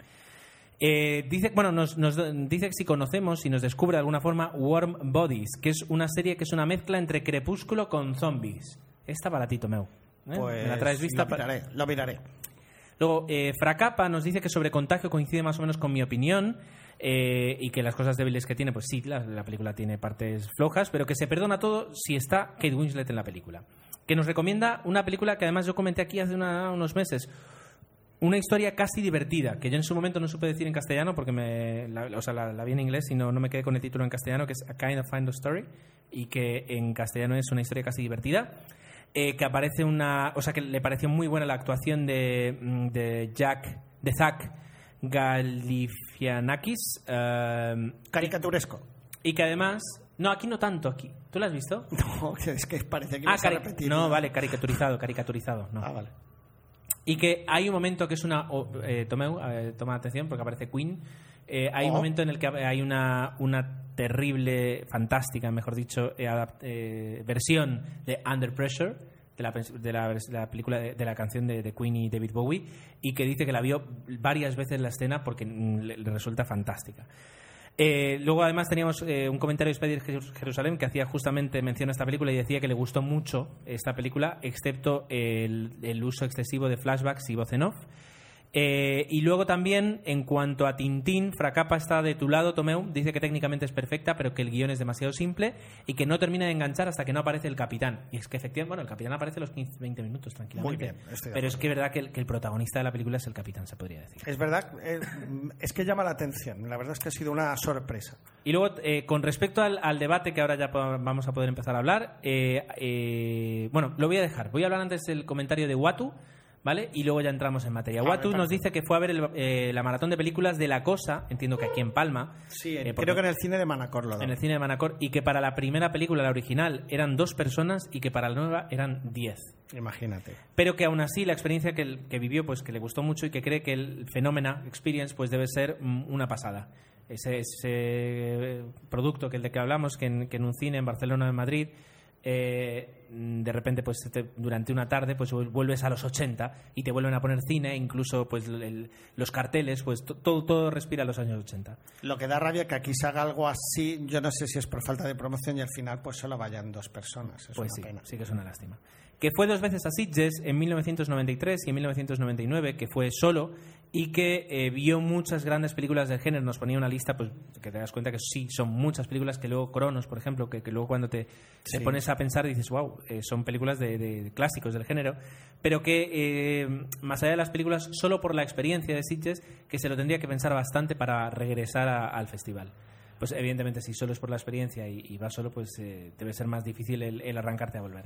Eh, dice, bueno, nos, nos dice que si conocemos y nos descubre de alguna forma Warm Bodies, que es una serie que es una mezcla entre Crepúsculo con zombies. Está baratito, Meu. ¿Eh? Pues ¿Me la traes vista? lo miraré, lo miraré. Luego, eh, Fracapa nos dice que sobre contagio coincide más o menos con mi opinión eh, y que las cosas débiles que tiene, pues sí, la, la película tiene partes flojas, pero que se perdona todo si está Kate Winslet en la película. Que nos recomienda una película que además yo comenté aquí hace una- unos meses. Una historia casi divertida, que yo en su momento no supe decir en castellano porque me, la, o sea, la, la vi en inglés y no, no me quedé con el título en castellano, que es A Kind of Find a Story, y que en castellano es una historia casi divertida. eh, que aparece una. O sea, que le pareció muy buena la actuación de, mm, de Jack, de Zack Galifianakis. eh, Caricaturesco. y que además. No, aquí no tanto, aquí. ¿Tú lo has visto? No, es que parece que Ah, vas a repetir. no, vale, caricaturizado, caricaturizado. No. Ah, vale. Y que hay un momento que es una. eh, Tomeu, eh, toma atención porque aparece Queen. Eh, hay un momento en el que hay una, una terrible, fantástica, mejor dicho, eh, adap- eh, versión de Under Pressure. De la, de la, vers- de la película de, de la canción de, Queen y David Bowie y que dice que la vio varias veces la escena porque mm, le, le resulta fantástica eh, luego además teníamos eh, un comentario de Spider Jerus- Jerusalén que hacía justamente mención a esta película y decía que le gustó mucho esta película, excepto el, el uso excesivo de flashbacks y voz en off. Eh, y luego también, en cuanto a Tintín, Fracapa está de tu lado, Tomeu, dice que técnicamente es perfecta, pero que el guion es demasiado simple y que no termina de enganchar hasta que no aparece el capitán. Y es que efectivamente, bueno, el capitán aparece a los 15, 20 minutos tranquilamente. Muy bien, pero es que es verdad que el, que el protagonista de la película es el capitán, se podría decir. Es verdad, eh, es que llama la atención. La verdad es que ha sido una sorpresa. Y luego, eh, con respecto al, al debate que ahora ya vamos a poder empezar a hablar, eh, bueno, lo voy a dejar. Voy a hablar antes del comentario de Watu, ¿vale? Y luego ya entramos en materia. Ah, Watu nos dice que fue a ver el- eh, la maratón de películas de La Cosa, entiendo que aquí en Palma. Sí, eh, creo que en el cine de Manacor lo en el cine de Manacor, y que para la primera película, la original, eran dos personas y que para la nueva eran diez Imagínate. pero que aún así la experiencia que, que vivió pues que le gustó mucho y que cree que el fenómeno experience pues debe ser mm, una pasada ese, ese producto que el de que hablamos que en, que en un cine en Barcelona o en Madrid eh, de repente pues te- durante una tarde pues vuelves a los 80 y te vuelven a poner cine incluso pues el- los carteles pues to- todo todo respira a los años 80 Lo que da rabia que aquí se haga algo así, yo no sé si es por falta de promoción y al final pues solo vayan dos personas. Es Pues una sí, pena. sí que es una lástima. Que fue dos veces a Sitges en 1993 y en 1999, que fue solo y que eh, vio muchas grandes películas del género. Nos ponía una lista, pues que te das cuenta que sí, son muchas películas que luego Cronos, por ejemplo, que, que luego cuando te, te pones a pensar dices, wow, son películas de, de clásicos del género, pero que eh, más allá de las películas, solo por la experiencia de Sitges, que se lo tendría que pensar bastante para regresar a- al festival. Pues evidentemente si solo es por la experiencia y, y vas solo, pues eh, debe ser más difícil el, el arrancarte a volver.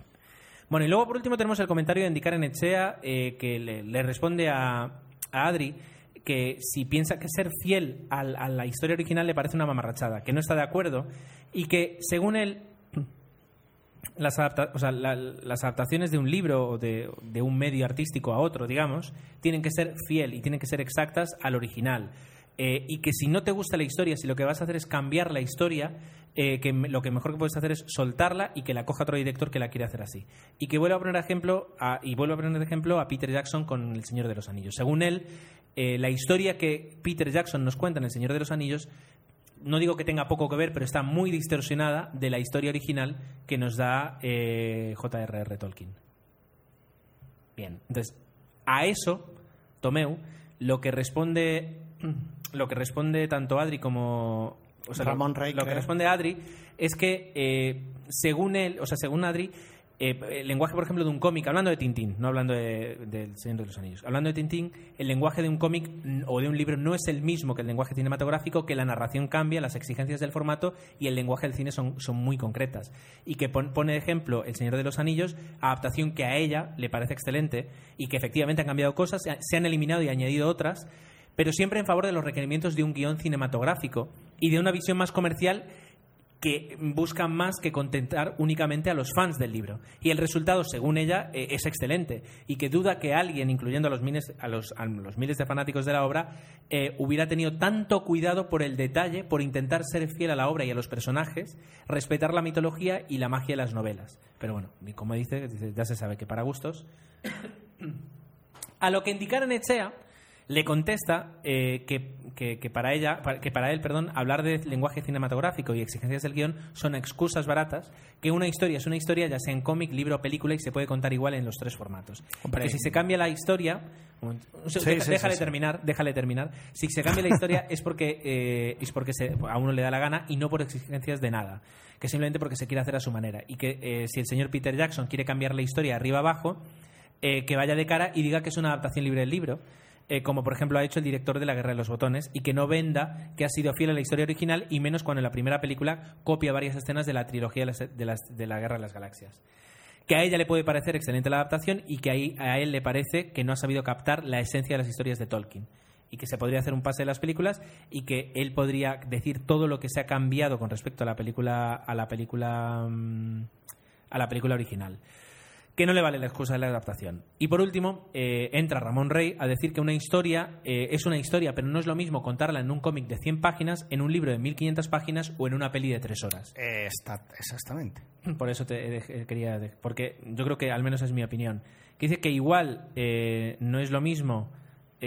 Bueno, y luego por último tenemos el comentario de Indicar en Echea eh, que le, le responde a, a Adri que si piensa que ser fiel a la historia original le parece una mamarrachada, que no está de acuerdo y que según él las, adapta- o sea, la- las adaptaciones de un libro o de, de un medio artístico a otro, digamos, tienen que ser fiel y tienen que ser exactas al original. Eh, y que si no te gusta la historia, si lo que vas a hacer es cambiar la historia, eh, que lo que mejor que puedes hacer es soltarla y que la coja otro director que la quiere hacer así. Y que vuelva a poner ejemplo a, y vuelvo a poner ejemplo a Peter Jackson con El Señor de los Anillos. Según él, eh, la historia que Peter Jackson nos cuenta en El Señor de los Anillos no digo que tenga poco que ver, pero está muy distorsionada de la historia original que nos da eh, J.R.R. Tolkien. Bien, entonces, a eso, Tomeu, lo que responde, lo que responde tanto Adri como... o sea, lo- Ramón Rey, Lo que responde Adri es que, eh, según él, o sea, según Adri, eh, el lenguaje, por ejemplo, de un cómic, hablando de Tintín, no hablando de- del Señor de los Anillos, hablando de Tintín, el lenguaje de un cómic o de un libro no es el mismo que el lenguaje cinematográfico, que la narración cambia, las exigencias del formato y el lenguaje del cine son, son muy concretas. Y que pon- pone de ejemplo El Señor de los Anillos, adaptación que a ella le parece excelente y que efectivamente han cambiado cosas, se han eliminado y añadido otras, pero siempre en favor de los requerimientos de un guion cinematográfico y de una visión más comercial que buscan más que contentar únicamente a los fans del libro. Y el resultado, según ella, eh, es excelente. Y que duda que alguien, incluyendo a los miles, a los, miles de fanáticos de la obra, eh, hubiera tenido tanto cuidado por el detalle, por intentar ser fiel a la obra y a los personajes, respetar la mitología y la magia de las novelas. Pero bueno, como dice, ya se sabe que para gustos. A lo que indicaron Echea le contesta eh, que, que- que para ella, que para él, perdón, hablar de lenguaje cinematográfico y exigencias del guion son excusas baratas, que una historia es una historia, ya sea en cómic, libro o película, y se puede contar igual en los tres formatos. Hombre. que si se cambia la historia, un- un- Sí, deja- sí, déjale sí, terminar, déjale terminar. Si se cambia la historia es porque eh, es porque se- a uno le da la gana y no por exigencias de nada, que simplemente porque se quiere hacer a su manera y que eh, si el señor Peter Jackson quiere cambiar la historia arriba abajo, eh, que vaya de cara y diga que es una adaptación libre del libro. Eh, como por ejemplo ha hecho el director de La Guerra de los Botones, y que no venda que ha sido fiel a la historia original, y menos cuando en la primera película copia varias escenas de la trilogía de, de la Guerra de las Galaxias. Que a ella le puede parecer excelente la adaptación y que ahí, a él le parece que no ha sabido captar la esencia de las historias de Tolkien. Y que se podría hacer un pase de las películas y que él podría decir todo lo que se ha cambiado con respecto a la película, a la película, mm, a la película original que no le vale la excusa de la adaptación. Y por último, eh, entra Ramón Rey a decir que una historia eh, es una historia, pero no es lo mismo contarla en un cómic de 100 páginas, en un libro de 1500 páginas o en una peli de 3 horas. Está- exactamente. Por eso te eh, quería. de- Porque yo creo que al menos es mi opinión. Que dice que igual eh, no es lo mismo.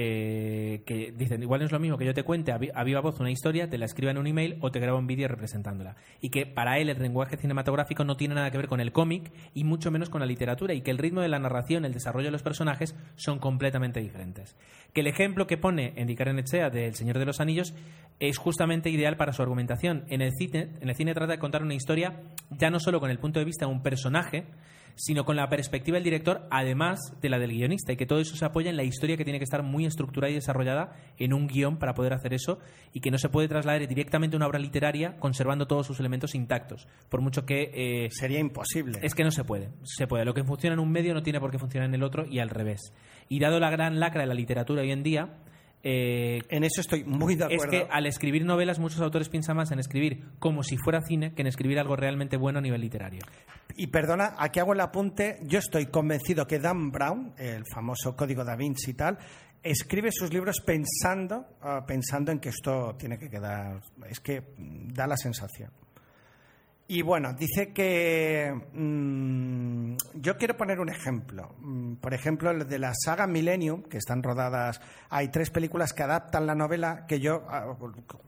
Eh, que dicen igual no es lo mismo que yo te cuente a, vi- a viva voz una historia, te la escriba en un email o te graba un vídeo representándola. Y que para él el lenguaje cinematográfico no tiene nada que ver con el cómic y mucho menos con la literatura y que el ritmo de la narración, el desarrollo de los personajes son completamente diferentes. Que el ejemplo que pone en Echea de El Señor de los Anillos es justamente ideal para su argumentación. En el cine, en el cine trata de contar una historia ya no solo con el punto de vista de un personaje, sino con la perspectiva del director, además de la del guionista, y que todo eso se apoya en la historia que tiene que estar muy estructurada y desarrollada en un guion para poder hacer eso, y que no se puede trasladar directamente a una obra literaria conservando todos sus elementos intactos, por mucho que... eh, Sería imposible. es que no se puede. Se puede. Lo que funciona en un medio no tiene por qué funcionar en el otro y al revés. Y dado la gran lacra de la literatura hoy en día, eh, En eso estoy muy de es acuerdo. que al escribir novelas muchos autores piensan más en escribir como si fuera cine que en escribir algo realmente bueno a nivel literario. Y perdona, aquí hago el apunte. Yo estoy convencido que Dan Brown, el famoso Código da Vinci y tal, escribe sus libros pensando, ah, pensando en que esto tiene que quedar. Es que da la sensación. Y bueno, dice que. mm, yo quiero poner un ejemplo. Mm, por ejemplo, de la saga Millennium, que están rodadas. Hay tres películas que adaptan la novela, que yo, ah,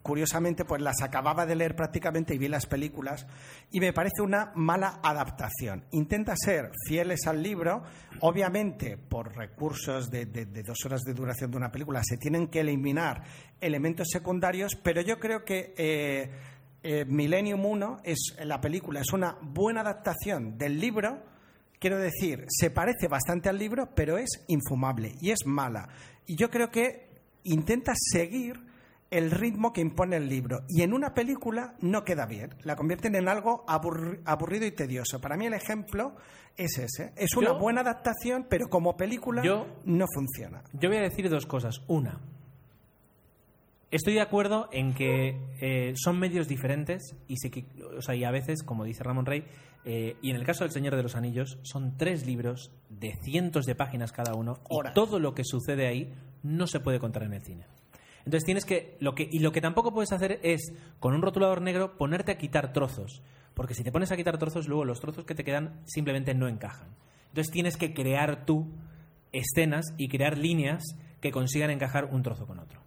curiosamente, pues las acababa de leer prácticamente y vi las películas. Y me parece una mala adaptación. Intenta ser fieles al libro. Obviamente, por recursos de dos horas de duración de una película, se tienen que eliminar elementos secundarios, pero yo creo que. eh, eh, Millennium 1 es la película, es una buena adaptación del libro. Quiero decir, se parece bastante al libro, pero es infumable y es mala. Y yo creo que intenta seguir el ritmo que impone el libro. Y en una película no queda bien. La convierten en algo aburri- aburrido y tedioso. Para mí el ejemplo es ese. Es una Yo- buena adaptación, pero como película Yo- no funciona. Yo voy a decir dos cosas. Una, estoy de acuerdo en que eh, son medios diferentes y, sé que, o sea, y a veces, como dice Ramón Rey, eh, y en el caso del Señor de los Anillos, son tres libros de cientos de páginas cada uno Horas. y todo lo que sucede ahí no se puede contar en el cine. Entonces tienes que lo que y lo que tampoco puedes hacer es con un rotulador negro ponerte a quitar trozos, porque si te pones a quitar trozos luego los trozos que te quedan simplemente no encajan. Entonces tienes que crear tú escenas y crear líneas que consigan encajar un trozo con otro.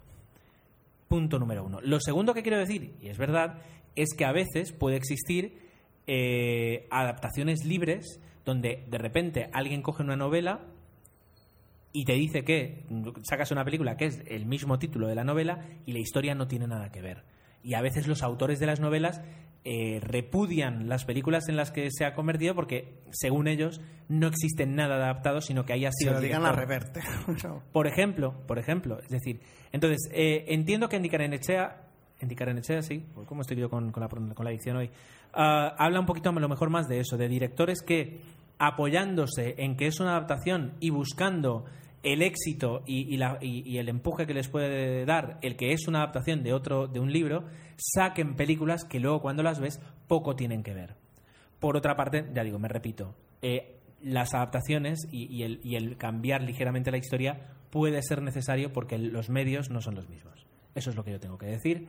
Punto número uno. Lo segundo que quiero decir, y es verdad, es que a veces puede existir eh, adaptaciones libres donde de repente alguien coge una novela y te dice que sacas una película que es el mismo título de la novela y la historia no tiene nada que ver. Y a veces los autores de las novelas eh, repudian las películas en las que se ha convertido porque, según ellos, no existe nada adaptado, sino que haya Si sido. lo digan a director. reverte. Por ejemplo, por ejemplo, es decir, entonces, eh, entiendo que Endicarenechea, Endicarenechea, sí, pues, ¿cómo estoy yo con, con la, con la dicción hoy? Ah, habla un poquito a lo mejor más de eso, de directores que apoyándose en que es una adaptación y buscando el éxito y, la- y- el empuje que les puede dar el que es una adaptación de otro de un libro saquen películas que luego cuando las ves poco tienen que ver por otra parte, ya digo, me repito, eh, las adaptaciones y el cambiar ligeramente la historia puede ser necesario porque los medios no son los mismos. Eso es lo que yo tengo que decir.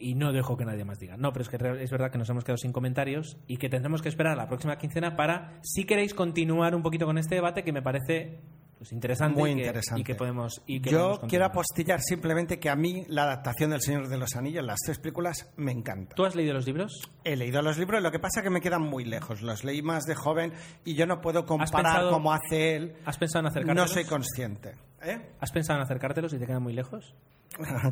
Y no dejo que nadie más diga. No, pero es que es verdad que nos hemos quedado sin comentarios y que tendremos que esperar a la próxima quincena para, si queréis continuar un poquito con este debate que me parece pues, interesante, Muy y que- interesante. y que podemos. Y que Yo quiero apostillar simplemente que a mí la adaptación del Señor de los Anillos, las tres películas, me encanta. ¿Tú has leído los libros? He leído los libros, lo que pasa es que me quedan muy lejos. Los leí más de joven y yo no puedo comparar pensado- como hace él. ¿Has pensado en No acercártelos? soy consciente. ¿Eh? ¿Has pensado en acercártelos y te quedan muy lejos?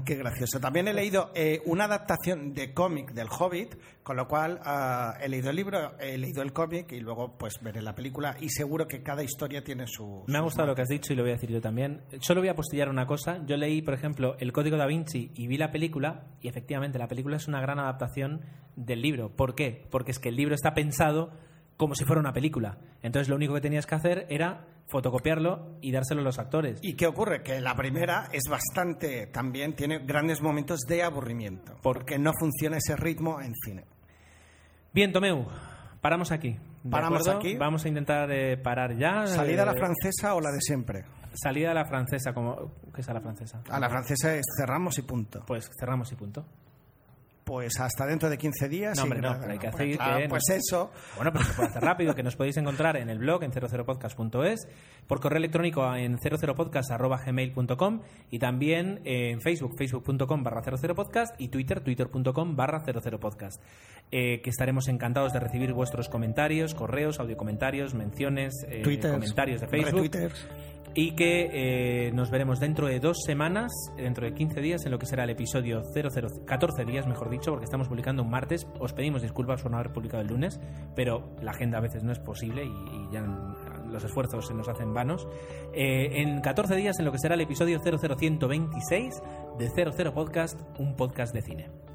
Qué gracioso. También he leído eh, una adaptación de cómic del Hobbit, con lo cual ah, he leído el libro, he leído el cómic y luego pues veré la película y seguro que cada historia tiene su... Me ha gustado lo que has dicho y lo voy a decir yo también. Solo voy a apostillar una cosa. Yo leí, por ejemplo, El Código da Vinci y vi la película y efectivamente la película es una gran adaptación del libro. ¿Por qué? Porque es que el libro está pensado como si fuera una película. Entonces lo único que tenías que hacer era fotocopiarlo y dárselo a los actores. ¿Y qué ocurre? Que la primera es bastante, también tiene grandes momentos de aburrimiento, porque no funciona ese ritmo en cine. Bien, Tomeu, paramos aquí. ¿de Paramos acuerdo? aquí. Vamos a intentar eh, parar ya. ¿Salida a la Eh, francesa o la de siempre? Salida a la francesa. Como... ¿Qué es a la francesa? A la francesa es cerramos y punto. Pues cerramos y punto. Pues hasta dentro de 15 días. No, hombre, no, pero hay que pues, hacer claro, que pues nos- eso. Bueno, pero se puede hacer rápido, que nos podéis encontrar en el blog en 00podcast.es, por correo electrónico en 00podcast.gmail.com y también en Facebook, facebook.com barra 00podcast y Twitter, twitter.com barra 00podcast. Eh, que estaremos encantados de recibir vuestros comentarios, correos, audiocomentarios, menciones, eh, comentarios de Facebook retweeters. Y que eh, nos veremos dentro de dos semanas, dentro de 15 días, en lo que será el episodio 00, 14 días, mejor dicho, porque estamos publicando un martes. Os pedimos disculpas por no haber publicado el lunes, pero la agenda a veces no es posible y, ya los esfuerzos se nos hacen vanos. Eh, en 14 días, en lo que será el episodio 00126 de 00 Podcast, un podcast de cine.